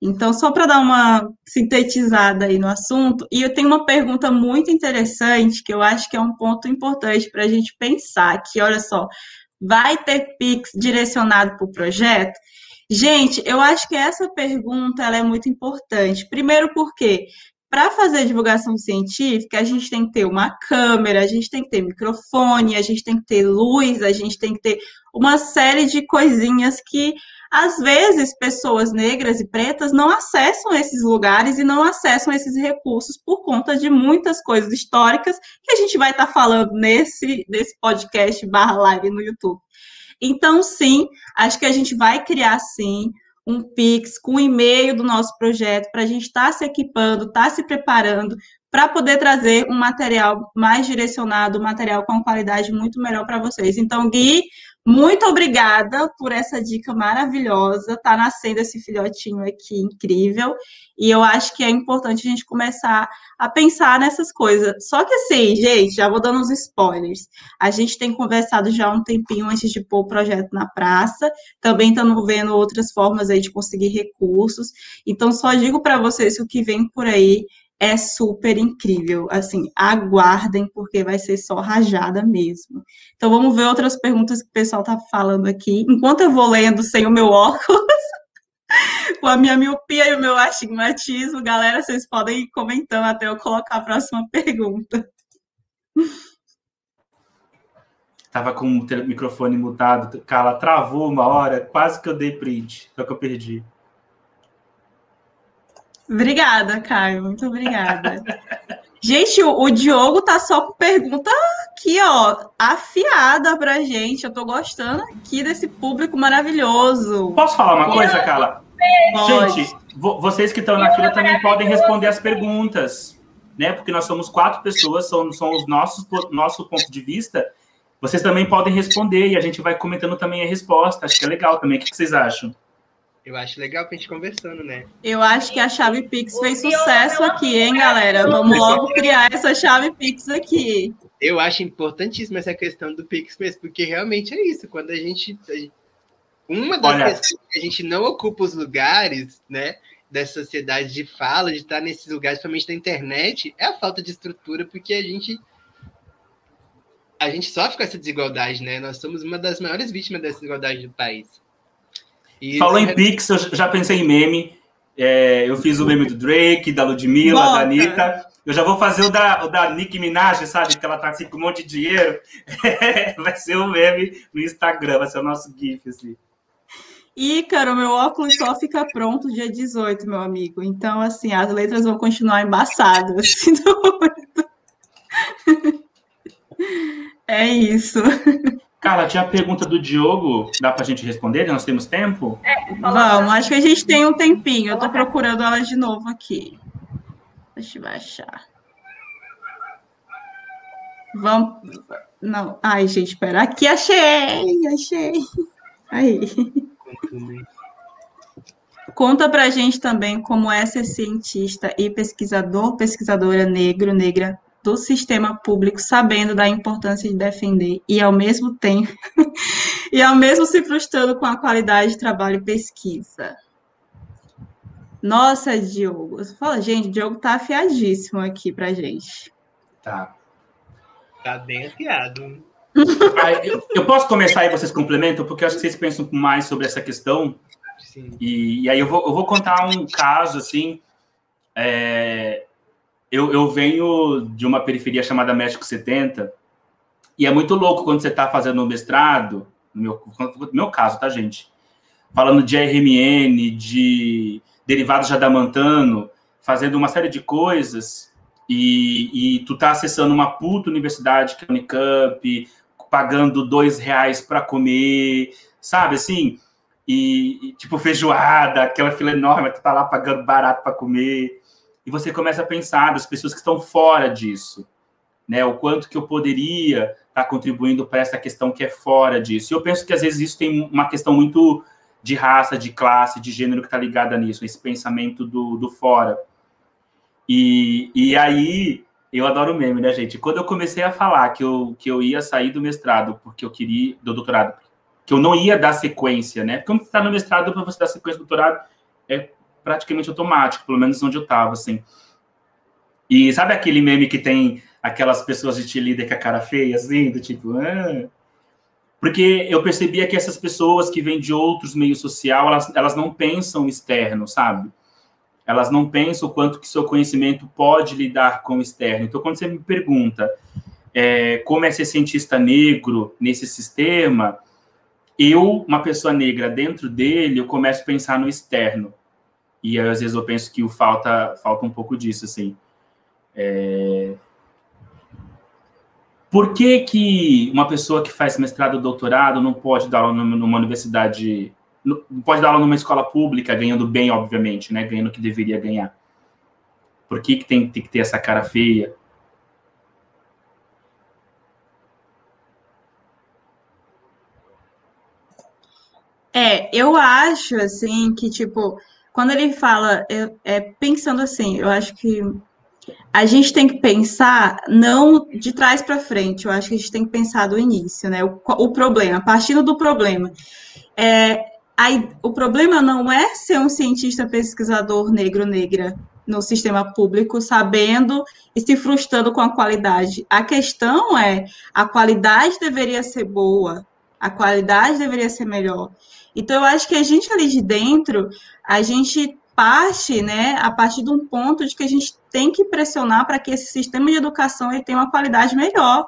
A: Então, só para dar uma sintetizada aí no assunto, e eu tenho uma pergunta muito interessante, que eu acho que é um ponto importante para a gente pensar, que, olha só, vai ter PIX direcionado para o projeto? Gente, eu acho que essa pergunta ela é muito importante. Primeiro porque para fazer divulgação científica, a gente tem que ter uma câmera, a gente tem que ter microfone, a gente tem que ter luz, a gente tem que ter uma série de coisinhas que às vezes pessoas negras e pretas não acessam esses lugares e não acessam esses recursos por conta de muitas coisas históricas que a gente vai estar tá falando nesse, nesse podcast barra live no YouTube. Então, sim, acho que a gente vai criar sim um Pix com o e-mail do nosso projeto para a gente estar tá se equipando, estar tá se preparando para poder trazer um material mais direcionado, um material com qualidade muito melhor para vocês. Então, Gui, muito obrigada por essa dica maravilhosa. Tá nascendo esse filhotinho aqui incrível. E eu acho que é importante a gente começar a pensar nessas coisas. Só que assim, gente, já vou dando uns spoilers. A gente tem conversado já um tempinho antes de pôr o projeto na praça. Também estamos vendo outras formas aí de conseguir recursos. Então, só digo para vocês que o que vem por aí é super incrível. Assim, aguardem, porque vai ser só rajada mesmo. Então, vamos ver outras perguntas que o pessoal está falando aqui. Enquanto eu vou lendo sem o meu óculos, com a minha miopia e o meu astigmatismo. Galera, vocês podem ir comentando até eu colocar a próxima pergunta.
B: Tava com o microfone mutado. Carla, travou uma hora, quase que eu dei print, só que eu perdi.
A: Obrigada, Caio. Muito obrigada. Gente, o, o, Diogo tá só com pergunta aqui, ó, afiada pra gente. Eu tô gostando aqui desse público maravilhoso.
B: Posso falar uma coisa, Carla? Gente, vocês que estão na fila também podem responder as perguntas, né? Porque nós somos quatro pessoas, são, são os nossos nosso ponto de vista. Vocês também podem responder e a gente vai comentando também a resposta. Acho que é legal também. O que vocês acham?
D: Eu acho legal pra gente conversando, né?
A: Eu acho que a chave Pix fez sucesso aqui, hein, galera? Vamos logo criar essa chave Pix aqui.
D: Eu acho importantíssima essa questão do Pix mesmo, porque realmente é isso. Quando a gente. Uma das Olha. questões que a gente não ocupa os lugares, né? Da sociedade de fala, de estar nesses lugares, principalmente na internet, é a falta de estrutura, porque a gente a gente sofre com essa desigualdade, né? Nós somos uma das maiores vítimas dessa desigualdade do país.
B: E Falou em. Pix, eu já pensei em meme. É, eu fiz o meme do Drake, da Ludmilla, da Anitta. Eu já vou fazer o da, o da Nicki Minaj, sabe? Que ela tá assim com um monte de dinheiro. vai ser o meme no Instagram, vai ser o nosso GIF, assim.
A: Ícaro, meu óculos só fica pronto dia 18, meu amigo. Então, assim, as letras vão continuar embaçadas. é isso.
B: Carla, tinha a pergunta do Diogo, dá para a gente responder? Nós temos tempo?
A: É, Vamos, acho que a gente tem um tempinho. Eu estou procurando ela de novo aqui. Deixa eu baixar. Vamos. Não. Ai, gente, espera. Aqui achei, achei. Aí. Conta pra gente também como é ser cientista e pesquisador, pesquisadora negro, negra do sistema público, sabendo da importância de defender e ao mesmo tempo e ao mesmo se frustrando com a qualidade de trabalho e pesquisa. Nossa, Diogo. Fala, gente, o Diogo tá afiadíssimo aqui pra gente.
B: Tá.
D: Tá bem afiado.
B: eu, eu, posso começar e vocês complementam, porque eu acho que vocês pensam mais sobre essa questão. Sim. E, e aí eu vou, eu vou contar um caso, assim, é, eu, eu venho de uma periferia chamada México 70, e é muito louco quando você está fazendo um mestrado, no meu, no meu caso, tá, gente? Falando de RMN, de derivados de adamantano, fazendo uma série de coisas, e, e tu tá acessando uma puta universidade que é Unicamp, pagando dois reais para comer, sabe assim? E, e, tipo feijoada, aquela fila enorme, tu tá lá pagando barato para comer e você começa a pensar das pessoas que estão fora disso, né? O quanto que eu poderia estar tá contribuindo para essa questão que é fora disso. E eu penso que às vezes isso tem uma questão muito de raça, de classe, de gênero que está ligada nisso, esse pensamento do, do fora. E, e aí, eu adoro meme, né, gente? Quando eu comecei a falar que eu, que eu ia sair do mestrado, porque eu queria, do doutorado, que eu não ia dar sequência, né? Porque quando você está no mestrado, para você dar sequência do doutorado, é praticamente automático, pelo menos onde eu estava, assim. E sabe aquele meme que tem aquelas pessoas de líder com a cara feia, assim, do tipo... Ah. Porque eu percebia que essas pessoas que vêm de outros meios social, elas, elas não pensam externo, sabe? Elas não pensam o quanto que seu conhecimento pode lidar com o externo. Então, quando você me pergunta é, como é ser cientista negro nesse sistema, eu, uma pessoa negra dentro dele, eu começo a pensar no externo. E às vezes eu penso que o falta, falta um pouco disso, assim. É... Por que, que uma pessoa que faz mestrado ou doutorado não pode dar aula numa universidade, não pode dar aula numa escola pública, ganhando bem, obviamente, né? Ganhando o que deveria ganhar. Por que, que tem, tem que ter essa cara feia?
A: É, eu acho, assim, que, tipo, quando ele fala, é, é, pensando assim, eu acho que a gente tem que pensar não de trás para frente, eu acho que a gente tem que pensar do início, né? O, o problema, partindo do problema. É, o problema não é ser um cientista pesquisador negro negra no sistema público, sabendo e se frustrando com a qualidade. A questão é, a qualidade deveria ser boa, a qualidade deveria ser melhor. Então, eu acho que a gente ali de dentro, a gente parte, né, a partir de um ponto de que a gente tem que pressionar para que esse sistema de educação ele tenha uma qualidade melhor.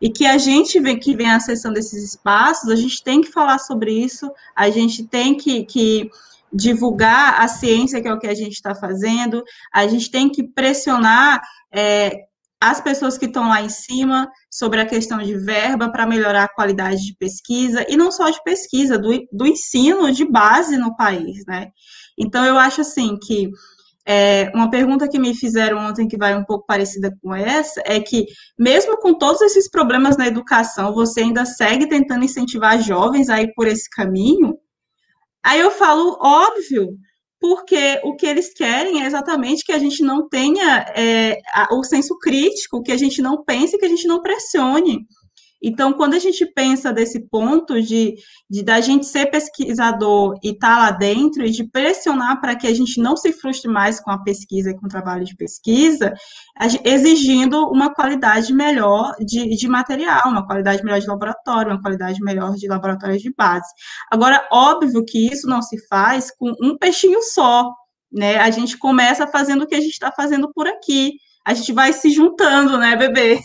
A: E que a gente vem, que vem acessando esses espaços, a gente tem que falar sobre isso, a gente tem que, que divulgar a ciência, que é o que a gente está fazendo, a gente tem que pressionar é, as pessoas que estão lá em cima sobre a questão de verba para melhorar a qualidade de pesquisa, e não só de pesquisa, do, do ensino de base no país, né? Então, eu acho assim que é, uma pergunta que me fizeram ontem, que vai um pouco parecida com essa, é que, mesmo com todos esses problemas na educação, você ainda segue tentando incentivar jovens a ir por esse caminho? Aí eu falo, óbvio, porque o que eles querem é exatamente que a gente não tenha é, o senso crítico, que a gente não pense, que a gente não pressione. Então, quando a gente pensa desse ponto de, de da gente ser pesquisador e estar tá lá dentro e de pressionar para que a gente não se frustre mais com a pesquisa e com o trabalho de pesquisa, exigindo uma qualidade melhor de, de material, uma qualidade melhor de laboratório, uma qualidade melhor de laboratórios de base. Agora, óbvio que isso não se faz com um peixinho só, né? A gente começa fazendo o que a gente está fazendo por aqui a gente vai se juntando, né, bebê?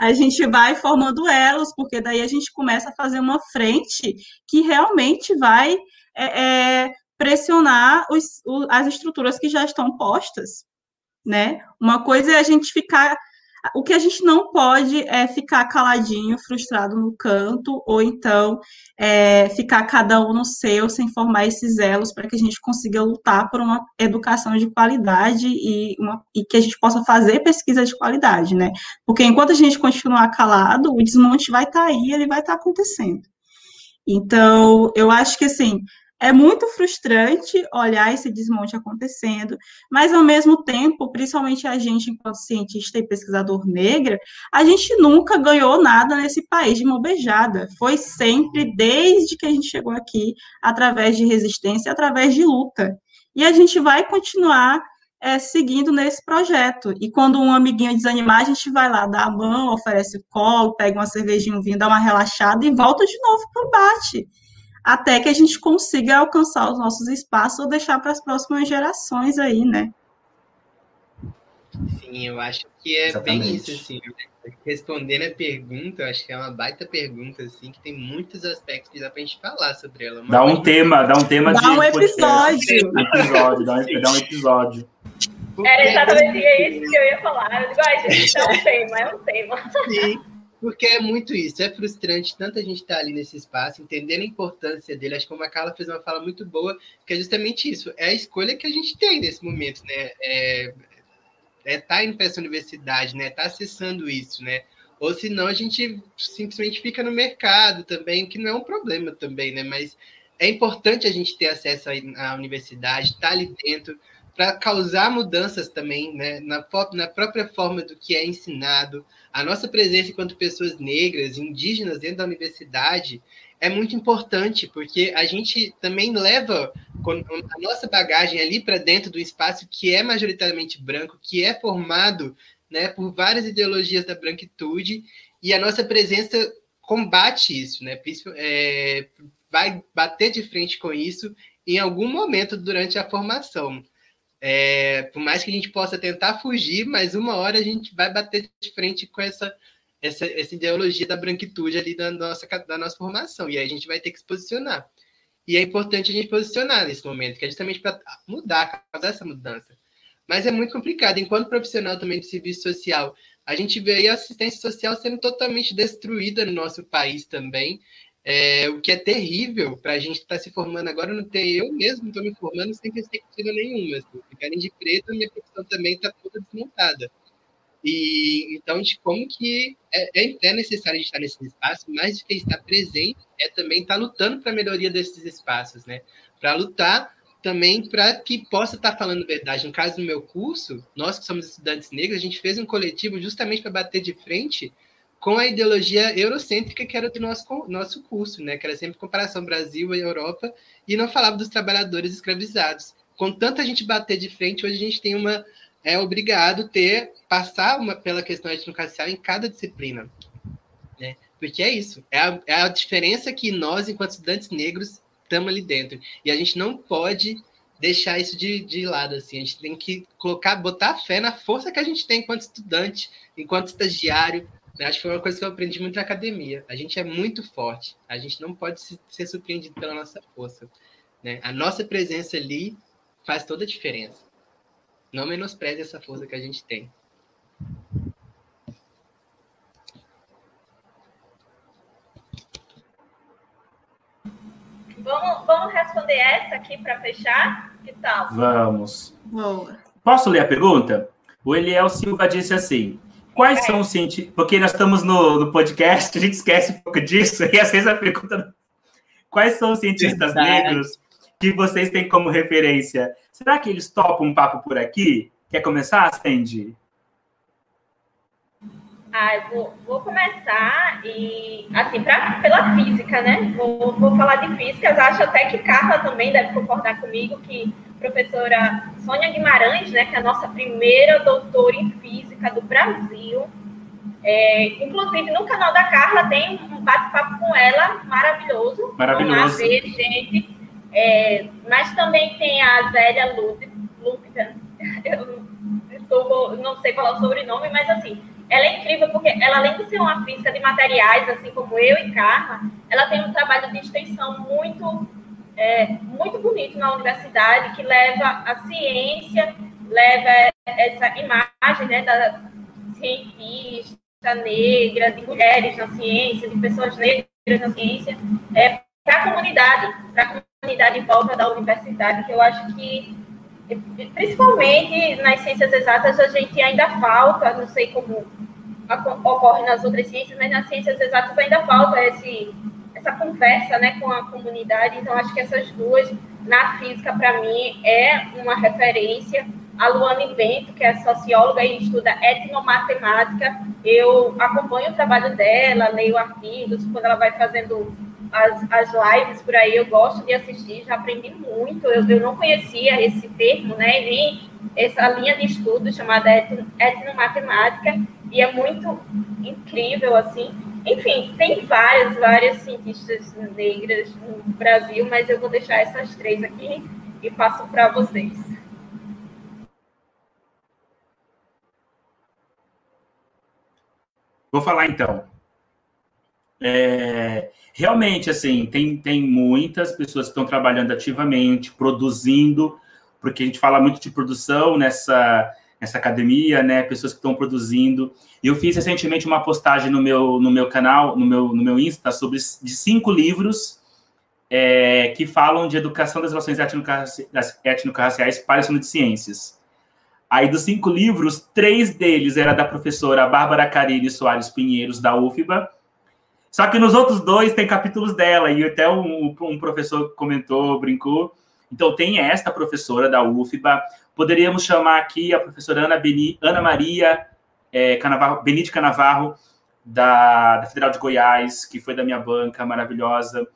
A: A gente vai formando elos, porque daí a gente começa a fazer uma frente que realmente vai é, é, pressionar os, as estruturas que já estão postas, né? Uma coisa é a gente ficar o que a gente não pode é ficar caladinho, frustrado no canto, ou então é, ficar cada um no seu, sem formar esses elos, para que a gente consiga lutar por uma educação de qualidade e, uma, e que a gente possa fazer pesquisa de qualidade, né? Porque enquanto a gente continuar calado, o desmonte vai estar tá aí, ele vai estar tá acontecendo. Então, eu acho que assim, é muito frustrante olhar esse desmonte acontecendo, mas ao mesmo tempo, principalmente a gente, enquanto cientista e pesquisador negra, a gente nunca ganhou nada nesse país de mobejada. Foi sempre, desde que a gente chegou aqui, através de resistência, através de luta. E a gente vai continuar é, seguindo nesse projeto. E quando um amiguinho desanimar, a gente vai lá, dá a mão, oferece o colo, pega uma cervejinha, um vinho, dá uma relaxada e volta de novo para o bate até que a gente consiga alcançar os nossos espaços ou deixar para as próximas gerações aí, né?
D: Sim, eu acho que é Exatamente. bem isso, assim. Respondendo a pergunta, eu acho que é uma baita pergunta, assim, que tem muitos aspectos que dá pra gente falar sobre ela.
B: Dá um tema, dá um tema
A: dá de... Um episódio.
B: Um episódio, dá um, dá um episódio.
C: Era exatamente isso que eu ia falar. Eu digo, ai, gente, é um tema, é um tema.
D: Sim. Porque é muito isso, é frustrante tanta gente estar tá ali nesse espaço, entendendo a importância dele. Acho que a Carla fez uma fala muito boa, que é justamente isso. É a escolha que a gente tem nesse momento, né? É, é tá indo para essa universidade, né? Tá acessando isso, né? Ou senão a gente simplesmente fica no mercado também, que não é um problema também, né? Mas é importante a gente ter acesso à universidade, estar tá ali dentro, para causar mudanças também né, na, na, própria forma do que é ensinado. A nossa presença enquanto pessoas negras, indígenas dentro da universidade é muito importante, porque a gente também leva a nossa bagagem ali para dentro do espaço que é majoritariamente branco, que é formado né, por várias ideologias da branquitude, e a nossa presença combate isso, né? É, vai bater de frente com isso em algum momento durante a formação. É, por mais que a gente possa tentar fugir, mas uma hora a gente vai bater de frente com essa, essa, essa ideologia da branquitude ali da nossa, da nossa formação. E aí a gente vai ter que se posicionar. E é importante a gente posicionar nesse momento, que é justamente para mudar, causar essa mudança. Mas é muito complicado. Enquanto profissional também de serviço social, a gente vê aí a assistência social sendo totalmente destruída no nosso país também. É, o que é terrível para a gente estar tá se formando agora, não tem eu mesmo estou me formando sem perspectiva nenhuma. Assim, ficarem de preto, minha profissão também está toda desmontada. E então, de como que é, é, é necessário estar nesse espaço, mas de que estar presente é também estar tá lutando para a melhoria desses espaços, né? Para lutar também para que possa estar tá falando verdade. No caso do meu curso, nós que somos estudantes negros, a gente fez um coletivo justamente para bater de frente com a ideologia eurocêntrica que era do nosso, nosso curso, né? que era sempre comparação Brasil e Europa, e não falava dos trabalhadores escravizados. Com tanta gente bater de frente, hoje a gente tem uma é obrigado ter passar uma, pela questão étnico-racial em cada disciplina. né? Porque é isso, é a, é a diferença que nós, enquanto estudantes negros, estamos ali dentro. E a gente não pode deixar isso de, de lado, assim. A gente tem que colocar, botar fé na força que a gente tem enquanto estudante, enquanto estagiário. Né? Acho que foi uma coisa que eu aprendi muito na academia. A gente é muito forte. A gente não pode ser surpreendido pela nossa força. Né? A nossa presença ali faz toda a diferença. Não menospreze essa força que a gente tem.
C: Vamos, vamos responder essa aqui para fechar? Que tal?
B: Vamos.
A: Boa.
B: Posso ler a pergunta? O Eliel Silva disse assim: Quais
C: É.
B: são os cientistas. Porque nós estamos no, no podcast, a gente esquece um pouco disso, e às vezes a pergunta. Quais são os cientistas
E: Verdade.
B: negros que vocês têm como referência? Será que eles topam um papo por aqui? Quer começar, Sandy?
C: Ah, eu vou, vou começar e, assim, pra, pela física, né? Vou, vou falar de físicas. Acho até que Carla também deve concordar comigo que professora Sônia Guimarães, né, que é a nossa primeira doutora em física do Brasil, é, inclusive no canal da Carla tem um bate-papo com ela maravilhoso.
B: Maravilhoso.
C: Ver, gente. É, mas também tem a Zélia Lupin, eu estou, não sei qual é o sobrenome, mas assim, ela é incrível porque ela, além de ser uma física de materiais, assim como eu e Karma, ela tem um trabalho de extensão muito, é, muito bonito na universidade, que leva a ciência, leva essa imagem né, da cientista negra, de mulheres na ciência, de pessoas negras na ciência, é, para a comunidade, para a comunidade em volta da universidade, que eu acho que principalmente nas ciências exatas a gente ainda falta, não sei como ocorre nas outras ciências, mas nas ciências exatas ainda falta esse, essa conversa né, com a comunidade, então acho que essas duas, na física, para mim, é uma referência. A Luane Bento, que é socióloga e estuda etnomatemática, eu acompanho o trabalho dela, leio artigos, quando ela vai fazendo as, as lives por aí, eu gosto de assistir, já aprendi muito. Eu, eu não conhecia esse termo, né? Nem essa linha de estudo chamada etno, etnomatemática, e é muito incrível, assim. Enfim, tem várias, várias cientistas negras no Brasil, mas eu vou deixar essas três aqui e passo para vocês.
B: Vou falar então. É, realmente, assim, tem, tem muitas pessoas que estão trabalhando ativamente, produzindo, porque a gente fala muito de produção nessa, nessa academia, né? Pessoas que estão produzindo. Eu fiz recentemente uma postagem no meu, no meu canal, no meu, no meu Insta, sobre de cinco livros é, que falam de educação das relações étnico-raciais para o ensino de ciências. Aí, dos cinco livros, três deles era da professora Bárbara Carilli Soares Pinheiros, da UFBA. Só que nos outros dois tem capítulos dela, e até um, um professor comentou, brincou. Então, tem esta professora da UFBA. Poderíamos chamar aqui a professora Ana, Beni, Ana Maria é, Canavarro, Benite Canavarro, da, da Federal de Goiás, que foi da minha banca, maravilhosa.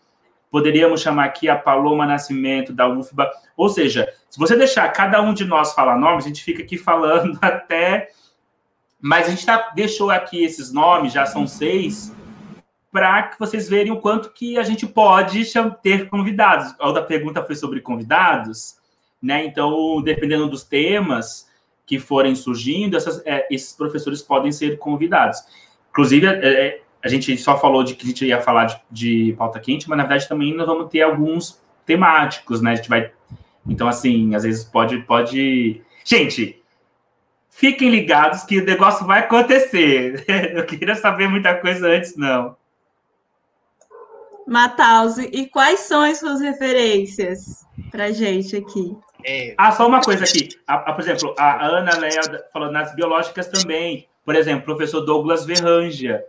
B: Poderíamos chamar aqui a Paloma Nascimento, da UFBA. Ou seja, se você deixar cada um de nós falar nomes, a gente fica aqui falando até. Mas a gente tá, deixou aqui esses nomes, já são seis, para que vocês verem o quanto que a gente pode ter convidados. A outra pergunta foi sobre convidados, né? Então, dependendo dos temas que forem surgindo, essas, é, esses professores podem ser convidados. Inclusive, é, a gente só falou de que a gente ia falar de, de, pauta quente, mas na verdade também nós vamos ter alguns temáticos, né? A gente vai. Então, assim, às vezes pode. pode... Gente, fiquem ligados que o negócio vai acontecer. Eu queria saber muita coisa antes, não.
A: Mataus, e quais são as suas referências para gente aqui?
D: É,
B: Ah, só uma coisa aqui. A, a, por exemplo, a Ana Léa falou nas biológicas também. Por exemplo, professor Douglas Verranja.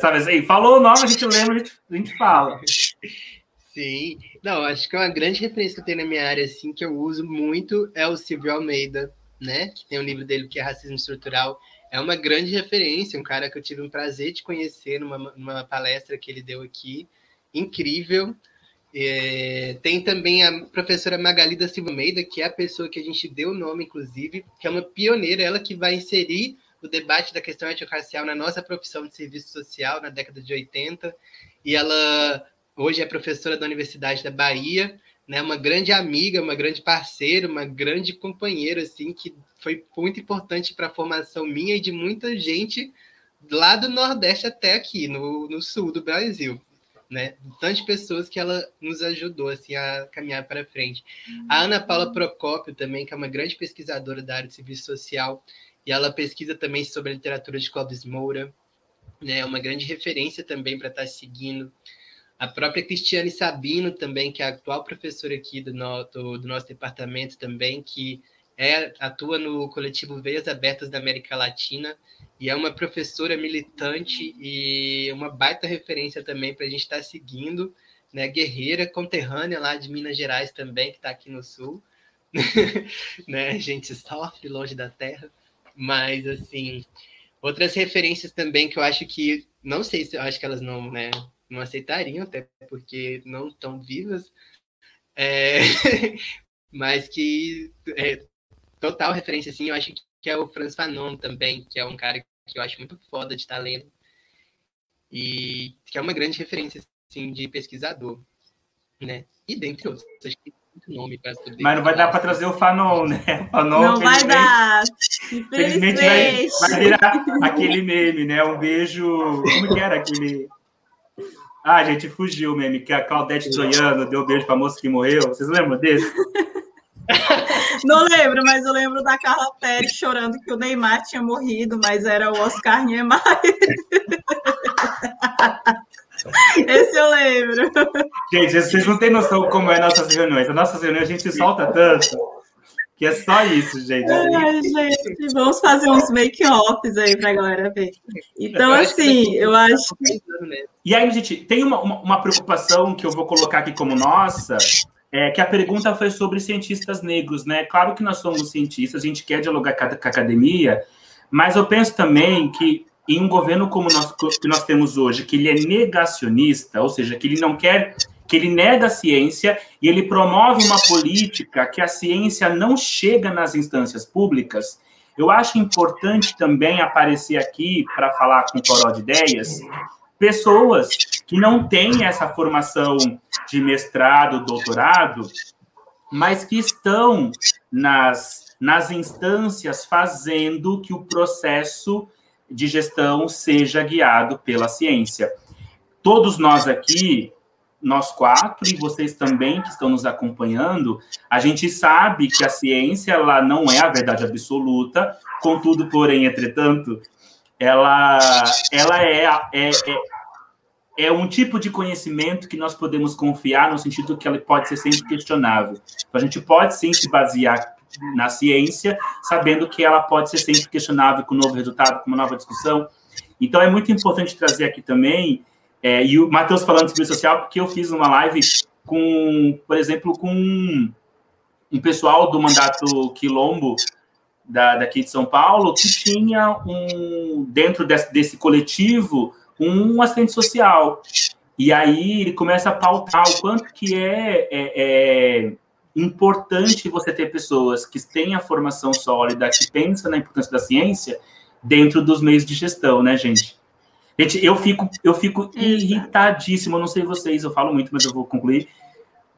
B: Sabe assim, falou o nome, a gente lembra, a gente, a gente fala.
D: Sim. Não, acho que uma grande referência que eu tenho na minha área, assim, que eu uso muito é o Silvio Almeida, né? Que tem um livro dele que é Racismo Estrutural. É uma grande referência, um cara que eu tive um prazer de conhecer numa, numa palestra que ele deu aqui. Incrível. É, tem também a professora Magali da Silva Almeida, que é a pessoa que a gente deu o nome, inclusive, que é uma pioneira, ela que vai inserir o debate da questão étnico-racial na nossa profissão de serviço social na década de 80, e ela hoje é professora da Universidade da Bahia, né, uma grande amiga, uma grande parceira, uma grande companheira, assim, que foi muito importante para a formação minha e de muita gente lá do Nordeste até aqui, no, no sul do Brasil né? Tantas pessoas que ela nos ajudou assim a caminhar para frente. A Ana Paula Procópio também, que é uma grande pesquisadora da área de serviço social, e ela pesquisa também sobre a literatura de Clóvis Moura, né? É uma grande referência também para estar tá seguindo. A própria Cristiane Sabino também, que é a atual professora aqui do, no, do, do nosso departamento também, que é, atua no coletivo Veias Abertas da América Latina e é uma professora militante e uma baita referência também para a gente estar tá seguindo, né? Guerreira, conterrânea lá de Minas Gerais também, que está aqui no sul. né? A gente sofre longe da terra, mas assim, outras referências também que eu acho que, não sei se eu acho que elas não, né, não aceitariam, até porque não estão vivas, é, mas que é, total referência, assim, eu acho que é o Franz Fanon também, que é um cara que eu acho muito foda de estar lendo. E que é uma grande referência, assim, de pesquisador, né? E dentre outros. Acho que tem muito nome para poder...
B: Mas não vai dar para trazer o Fanon, né? O Fanon,
A: não vai dar.
B: Infelizmente vai, vai virar aquele meme, né? Um beijo... Como que era aquele... Ah, gente, fugiu o meme, que a Claudete Zoiano deu beijo para a moça que morreu. Vocês lembram desse?
A: Não lembro, mas eu lembro da Carla Pérez chorando que o Neymar tinha morrido, mas era o Oscar Niemeyer. Esse eu lembro.
B: Gente, vocês não têm noção como é nossas reuniões. As nossas reuniões a gente se solta tanto que é só isso, gente.
A: Ai, gente, vamos fazer uns make-offs aí pra galera ver. Então, assim, eu acho que.
B: E aí, gente, tem uma, uma, uma preocupação que eu vou colocar aqui como nossa, é, que a pergunta foi sobre cientistas negros, né? Claro que nós somos cientistas, a gente quer dialogar com a, academia, mas eu penso também que em um governo como nós, que nós temos hoje, que ele é negacionista, ou seja, que ele não quer, que ele nega a ciência e ele promove uma política que a ciência não chega nas instâncias públicas, eu acho importante também aparecer aqui para falar com o Toró de Ideias, pessoas que não têm essa formação de mestrado, doutorado, mas que estão nas, nas instâncias fazendo que o processo de gestão seja guiado pela ciência. Todos nós aqui, nós quatro e vocês também que estão nos acompanhando, a gente sabe que a ciência ela não é a verdade absoluta, contudo, porém, entretanto, ela, ela é, é, é, é um tipo de conhecimento que nós podemos confiar no sentido que ela pode ser sempre questionável. Então, a gente pode sim se basear na ciência, sabendo que ela pode ser sempre questionável com um novo resultado, com uma nova discussão. Então, é muito importante trazer aqui também, é, e o Matheus falando serviço social, porque eu fiz uma live com, por exemplo, com um pessoal do mandato Quilombo, da, daqui de São Paulo, que tinha um, dentro desse, desse coletivo, um assistente social. E aí ele começa a pautar o quanto que é, é, é importante você ter pessoas que têm a formação sólida, que pensam na importância da ciência dentro dos meios de gestão, né, gente? Gente, eu fico, eu fico irritadíssimo, eu não sei vocês, eu falo muito, mas eu vou concluir.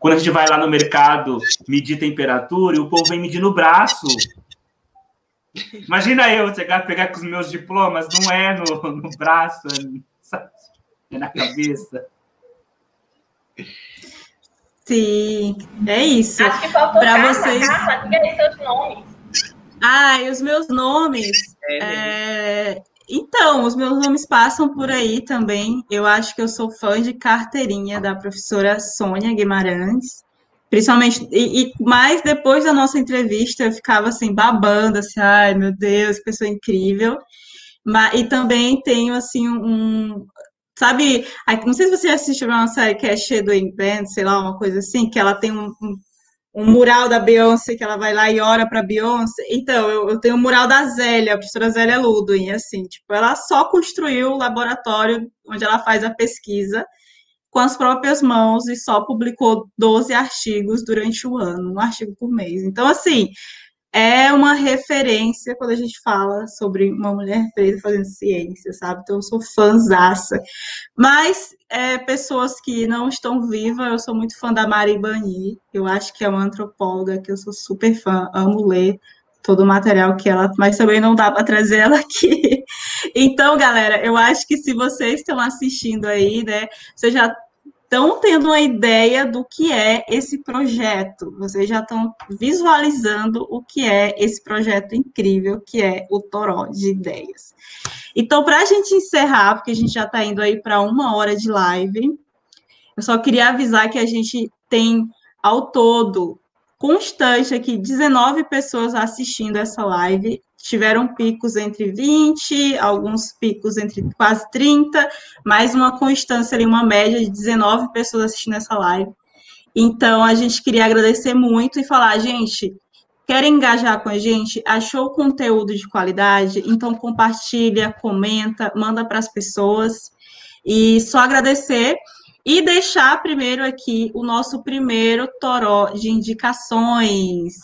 B: Quando a gente vai lá no mercado medir temperatura e o povo vem medir no braço. Imagina eu chegar pegar com os meus diplomas, não é no, no braço, é na cabeça.
A: Sim, é isso.
C: Acho que faltou
A: Para vocês.
C: Carla, diga aí seus nomes.
A: Ah, e os meus nomes.
D: É,
A: é... Então, os meus nomes passam por aí também. Eu acho que eu sou fã de carteirinha da professora Sônia Guimarães. Principalmente, e, e mais depois da nossa entrevista, eu ficava assim, babando, assim, ai meu Deus, pessoa incrível. Mas, e também tenho assim um. Sabe, não sei se você assistiu uma série que é Shadowing Band, sei lá, uma coisa assim, que ela tem um, um, um mural da Beyoncé, que ela vai lá e ora para Beyoncé. Então, eu, eu, tenho o um mural da Zélia, a professora Zélia Ludwig, assim, tipo, ela só construiu o laboratório onde ela faz a pesquisa com as próprias mãos e só publicou 12 artigos durante o ano, um artigo por mês. Então, assim, é uma referência quando a gente fala sobre uma mulher preta fazendo ciência, sabe? Então, eu sou fãzaça. Mas, é, pessoas que não estão vivas, eu sou muito fã da Mari Bani, eu acho que é uma antropóloga que eu sou super fã, amo ler todo o material que ela, mas também não dá para trazer ela aqui. Então, galera, eu acho que se vocês estão assistindo aí, né, vocês já estão tendo uma ideia do que é esse projeto, vocês já estão visualizando o que é esse projeto incrível que é o Toró de Ideias. Então, para a gente encerrar, porque a gente já está indo aí para uma hora de live, eu só queria avisar que a gente tem ao todo constante aqui 19 pessoas assistindo essa live tiveram picos entre 20, alguns picos entre quase 30, mais uma constância ali, uma média de 19 pessoas assistindo essa live. Então, a gente queria agradecer muito e falar, gente, quer engajar com a gente? Achou conteúdo de qualidade? Então, compartilha, comenta, manda para as pessoas. E só agradecer e deixar primeiro aqui o nosso primeiro toró de indicações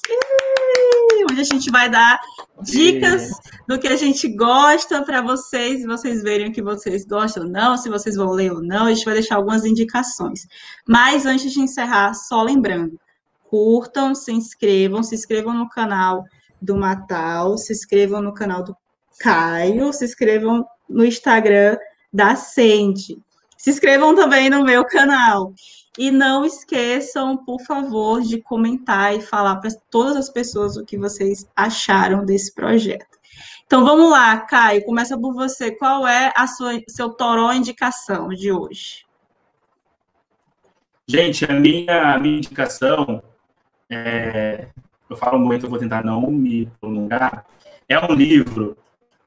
A: onde a gente vai dar dicas do que a gente gosta para vocês, vocês verem o que vocês gostam ou não, se vocês vão ler ou não, a gente vai deixar algumas indicações. Mas antes de encerrar, só lembrando, curtam, se inscrevam, se inscrevam no canal do Matal, se inscrevam no canal do Caio, se inscrevam no Instagram da Sandy. Se inscrevam também no meu canal. E não esqueçam, por favor, de comentar e falar para todas as pessoas o que vocês acharam desse projeto. Então vamos lá, Caio, começa por você. Qual é a sua seu toró indicação de hoje?
B: Gente, a minha, a minha indicação, é, eu falo muito, eu vou tentar não me prolongar, é um livro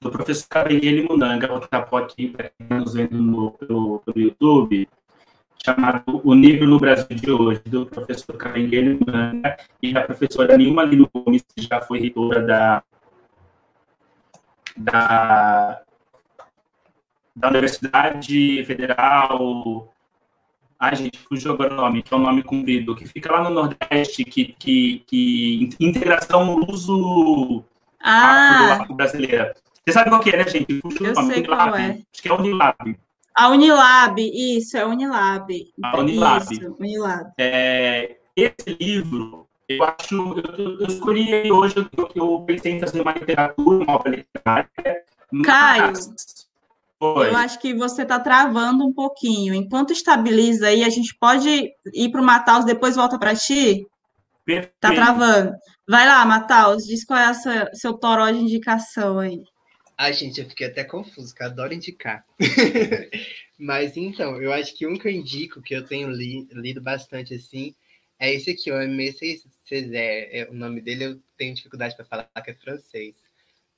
B: do professor Gabriel Munanga, vou tentar pôr aqui para quem está nos vendo no, pelo, pelo YouTube, chamado O Negro no Brasil de Hoje, do professor Caringuele Manga e da professora Nilma Lino Gomes, que já foi reitora da, da, da Universidade Federal. Ai, gente, fugiu agora o nome, que é um nome comprido, que fica lá no Nordeste, que, que, que integração uso
A: ah.
B: brasileira. Você sabe qual que é, né, gente?
A: Eu sei qual é.
B: Acho que é Unilab.
A: A Unilab, isso, é Unilab.
B: A Unilab.
A: Isso, Unilab.
B: É, esse livro, eu acho, eu, eu escolhi ele hoje, eu, eu pensei em fazer uma literatura, uma obra literária.
A: Caio, eu acho que você está travando um pouquinho. Enquanto estabiliza aí, a gente pode ir para o Mataus, depois volta para ti?
B: Perfeito.
A: Tá travando. Vai lá, Mataus, diz qual é o seu toró de indicação aí.
D: Ai, gente, eu fiquei até confuso, que eu adoro indicar. Mas então, eu acho que um que eu indico, que eu tenho li, lido bastante assim, é esse aqui, o Aimé Césaire. É, o nome dele eu tenho dificuldade para falar, que é francês.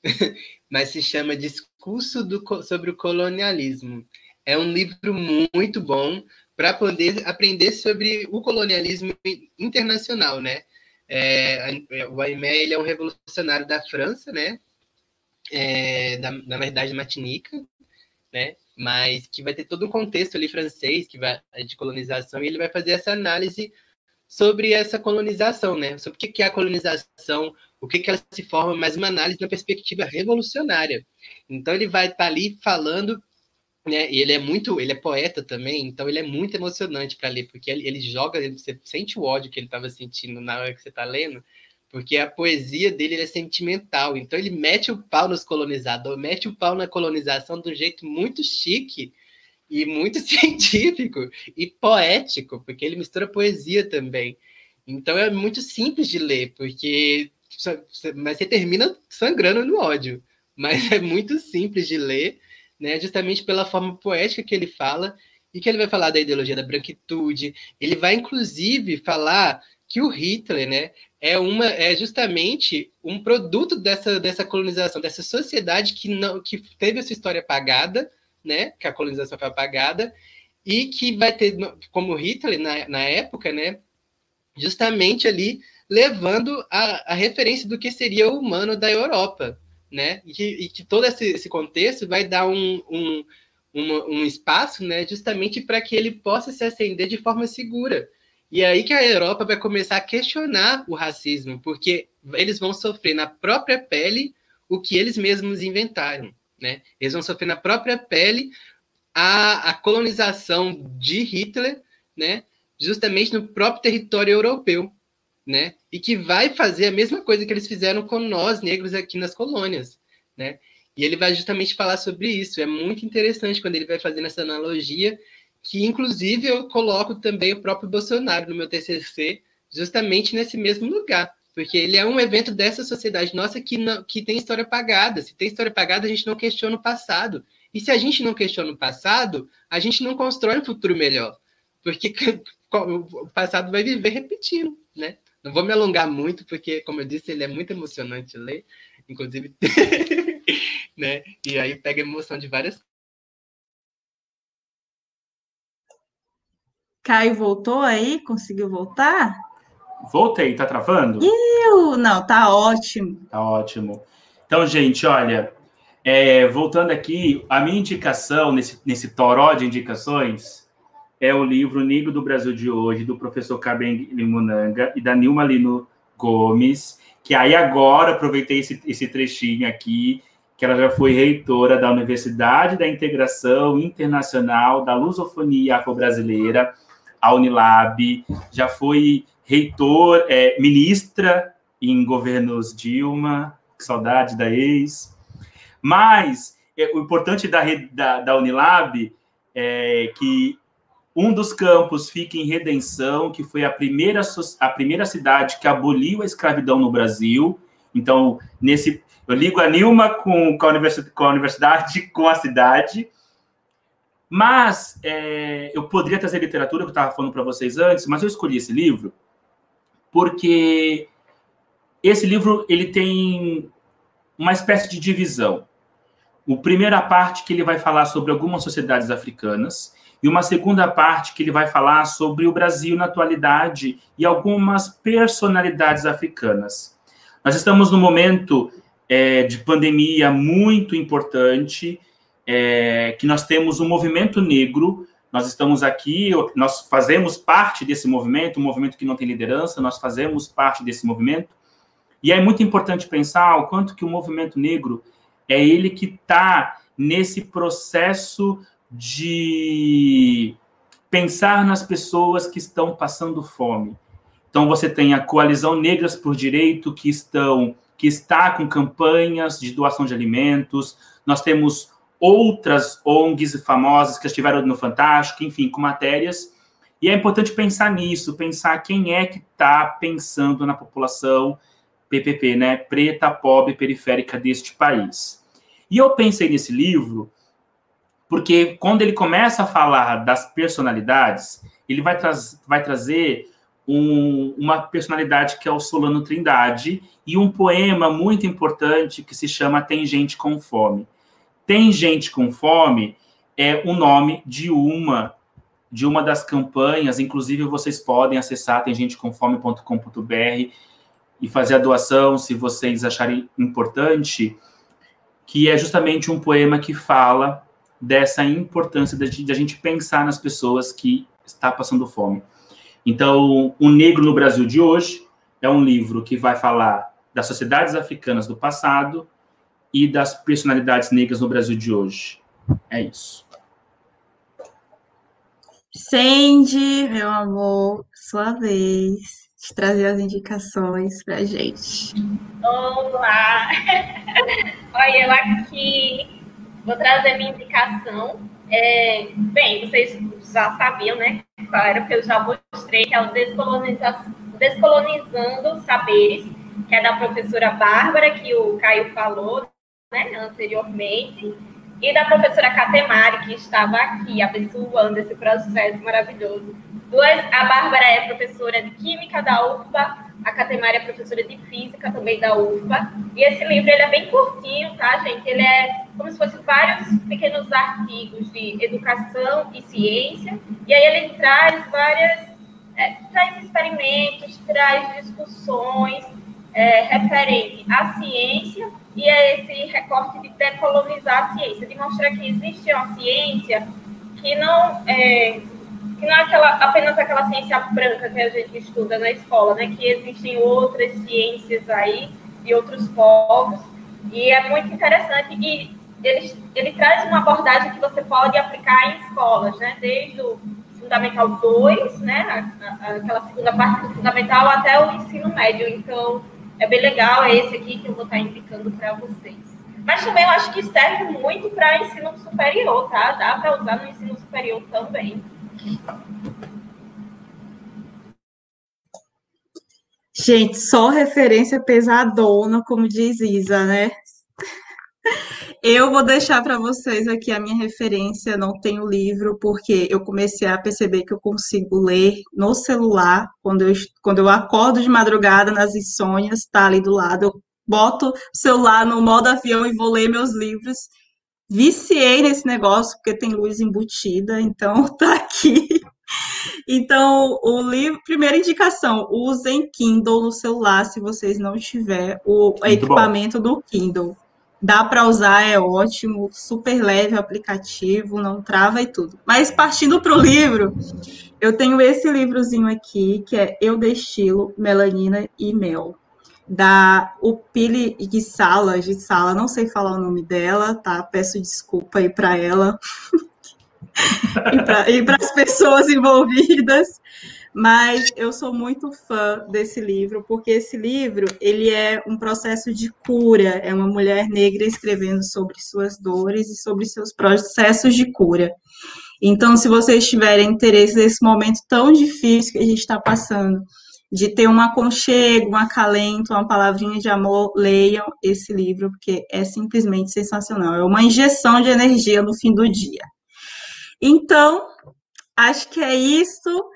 D: Mas se chama Discurso do, sobre o Colonialismo. É um livro muito bom para poder aprender sobre o colonialismo internacional, né? É, o Aimé ele é um revolucionário da França, né? É, da, na verdade, Martinica, né? Mas que vai ter todo um contexto ali francês que vai de colonização e ele vai fazer essa análise sobre essa colonização, né? Sobre o que é a colonização, o que, que ela se forma, mas uma análise uma perspectiva revolucionária. Então ele vai estar tá ali falando, né? E ele é muito, ele é poeta também, então ele é muito emocionante para ler, porque ele, ele joga, você sente o ódio que ele estava sentindo na hora que você está lendo, porque a poesia dele é sentimental. Então ele mete o pau nos colonizadores, mete o pau na colonização de um jeito muito chique e muito científico e poético, porque ele mistura poesia também. Então é muito simples de ler, porque mas você termina sangrando no ódio. Mas é muito simples de ler, né? Justamente pela forma poética que ele fala e que ele vai falar da ideologia da branquitude. Ele vai inclusive falar que o Hitler, né, é uma é justamente um produto dessa, dessa colonização, dessa sociedade que não que teve essa história apagada, né? Que a colonização foi apagada e que vai ter como Hitler na, na época, né? Justamente ali levando a, a referência do que seria o humano da Europa, né? E que, e que todo esse, esse, contexto vai dar um, um, um espaço, né? Justamente para que ele possa se ascender de forma segura e aí que a Europa vai começar a questionar o racismo, porque eles vão sofrer na própria pele o que eles mesmos inventaram, né? Eles vão sofrer na própria pele a, a colonização de Hitler, né? Justamente no próprio território europeu, né? E que vai fazer a mesma coisa que eles fizeram com nós negros aqui nas colônias, né? E ele vai justamente falar sobre isso. É muito interessante quando ele vai fazendo essa analogia, que inclusive eu coloco também o próprio Bolsonaro no meu TCC, justamente nesse mesmo lugar, porque ele é um evento dessa sociedade nossa que, não, que tem história apagada. Se tem história apagada, a gente não questiona o passado. E se a gente não questiona o passado, a gente não constrói um futuro melhor, porque o passado vai viver repetindo, né? Não vou me alongar muito, porque, como eu disse, ele é muito emocionante ler, inclusive, né? E aí pega emoção de várias
A: Caio voltou aí? Conseguiu voltar?
B: Voltei, tá travando?
A: Iu, não, tá ótimo.
B: Tá ótimo. Então, gente, olha, é, voltando aqui, a minha indicação nesse, nesse toró de indicações é o livro Negro do Brasil de hoje, do professor Carmen Limunanga e da Nilma Lino Gomes, que aí agora aproveitei esse, esse trechinho aqui, que ela já foi reitora da Universidade da Integração Internacional da Lusofonia Afro-Brasileira, a Unilab, já foi reitor, é, ministra em governos Dilma, que saudade da ex. Mas é, o importante da, da, da Unilab é que um dos campos fica em Redenção, que foi a primeira, a primeira cidade que aboliu a escravidão no Brasil. Então, nesse, eu ligo a Nilma com, com, a, universidade, com a universidade, com a cidade. Mas é, eu poderia trazer literatura, que eu estava falando para vocês antes, mas eu escolhi esse livro porque esse livro ele tem uma espécie de divisão. O primeira parte que ele vai falar sobre algumas sociedades africanas e uma segunda parte que ele vai falar sobre o Brasil na atualidade e algumas personalidades africanas. Nós estamos num momento é, de pandemia muito importante, é, que nós temos um movimento negro, nós estamos aqui, nós fazemos parte desse movimento, um movimento que não tem liderança, nós fazemos parte desse movimento, e é muito importante pensar o quanto que o movimento negro é ele que está nesse processo de pensar nas pessoas que estão passando fome. Então você tem a coalizão Negras por Direito que estão que está com campanhas de doação de alimentos. Nós temos outras ONGs famosas que estiveram no Fantástico, enfim, com matérias. E é importante pensar nisso, pensar quem é que está pensando na população PPP, né, preta, pobre, periférica deste país. E eu pensei nesse livro porque quando ele começa a falar das personalidades, ele vai, tra vai trazer um, uma personalidade que é o Solano Trindade e um poema muito importante que se chama Tem Gente com Fome. Tem Gente com Fome é o nome de uma de uma das campanhas, inclusive vocês podem acessar temgentecomfome.com.br e fazer a doação se vocês acharem importante, que é justamente um poema que fala dessa importância de a gente pensar nas pessoas que está passando fome. Então, O Negro no Brasil de hoje é um livro que vai falar das sociedades africanas do passado e das personalidades negras no Brasil de hoje. É isso.
A: Sandy, meu amor, sua vez de trazer as indicações para gente.
C: Olá! Olha, eu aqui vou trazer minha indicação. É, bem, vocês já sabiam, né? Claro que eu já mostrei, que é o Descoloniza Descolonizando Saberes, que é da professora Bárbara, que o Caio falou, né, anteriormente, e da professora Catemari, que estava aqui abençoando esse processo maravilhoso. Duas, a Bárbara é professora de Química da UFBA, a Catemari é professora de Física também da UFBA, e esse livro ele é bem curtinho, tá, gente? Ele é como se fosse vários pequenos artigos de educação e ciência, e aí ele traz várias, é, traz experimentos, traz discussões é, referente à ciência e é esse recorte de decolonizar a ciência, de mostrar que existe uma ciência que não, é, que não é aquela, apenas aquela ciência branca que a gente estuda na escola, né? Que existem outras ciências aí de outros povos e é muito interessante e ele, ele traz uma abordagem que você pode aplicar em escolas, né? Desde o Fundamental 2, né? Aquela segunda parte do Fundamental até o ensino médio. Então, é bem legal, é esse aqui que eu vou estar indicando para vocês. Mas também eu acho que serve muito para ensino superior, tá? Dá para usar no ensino superior também.
A: Gente, só referência pesadona, como diz Isa, né? Eu vou deixar para vocês aqui a minha referência, não tenho livro, porque eu comecei a perceber que eu consigo ler no celular, quando eu, quando eu acordo de madrugada nas insônias, tá ali do lado, eu boto o celular no modo avião e vou ler meus livros. Viciei nesse negócio, porque tem luz embutida, então tá aqui. Então, o livro, primeira indicação, usem Kindle no celular se vocês não tiver o Muito equipamento bom. do Kindle. Dá para usar, é ótimo, super leve o aplicativo, não trava e tudo. Mas partindo para o livro, eu tenho esse livrozinho aqui, que é Eu Destilo, Melanina e Mel, da Upili de Sala, de Sala, não sei falar o nome dela, tá? Peço desculpa aí para ela e para as pessoas envolvidas mas eu sou muito fã desse livro, porque esse livro, ele é um processo de cura, é uma mulher negra escrevendo sobre suas dores e sobre seus processos de cura. Então, se vocês tiverem interesse nesse momento tão difícil que a gente está passando, de ter um aconchego, um acalento, uma palavrinha de amor, leiam esse livro, porque é simplesmente sensacional. É uma injeção de energia no fim do dia. Então, acho que é isso.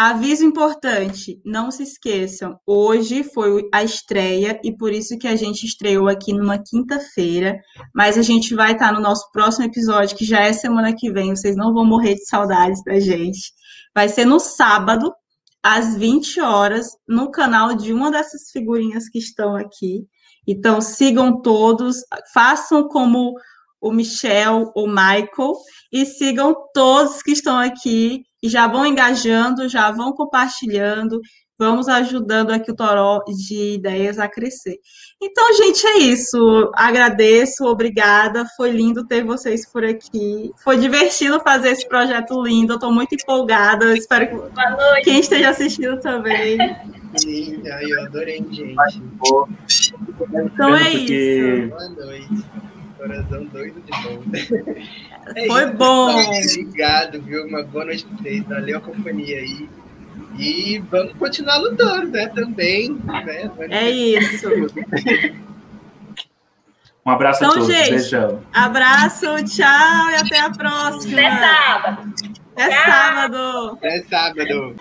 A: Aviso importante, não se esqueçam, hoje foi a estreia e por isso que a gente estreou aqui numa quinta-feira, mas a gente vai estar no nosso próximo episódio, que já é semana que vem, vocês não vão morrer de saudades da gente. Vai ser no sábado, às 20 horas, no canal de uma dessas figurinhas que estão aqui. Então sigam todos, façam como o Michel, o Michael, e sigam todos que estão aqui e já vão engajando, já vão compartilhando, vamos ajudando aqui o Toró de ideias a crescer. Então, gente, é isso. Agradeço, obrigada. Foi lindo ter vocês por aqui. Foi divertido fazer esse projeto lindo. Eu estou muito empolgada. Espero que quem esteja assistindo também.
D: Sim, eu adorei, gente.
A: Então é isso.
D: Boa noite. Coração doido de bom.
A: É Foi isso, bom.
D: Obrigado, viu? Uma boa noite pra vocês. Valeu a companhia aí. E vamos continuar lutando, né? Também. Né?
A: É isso.
B: Um abraço
A: então,
B: a todos.
A: Gente,
B: Beijão.
A: Abraço, tchau e até a próxima.
C: Até sábado.
A: Até sábado.
D: Até sábado.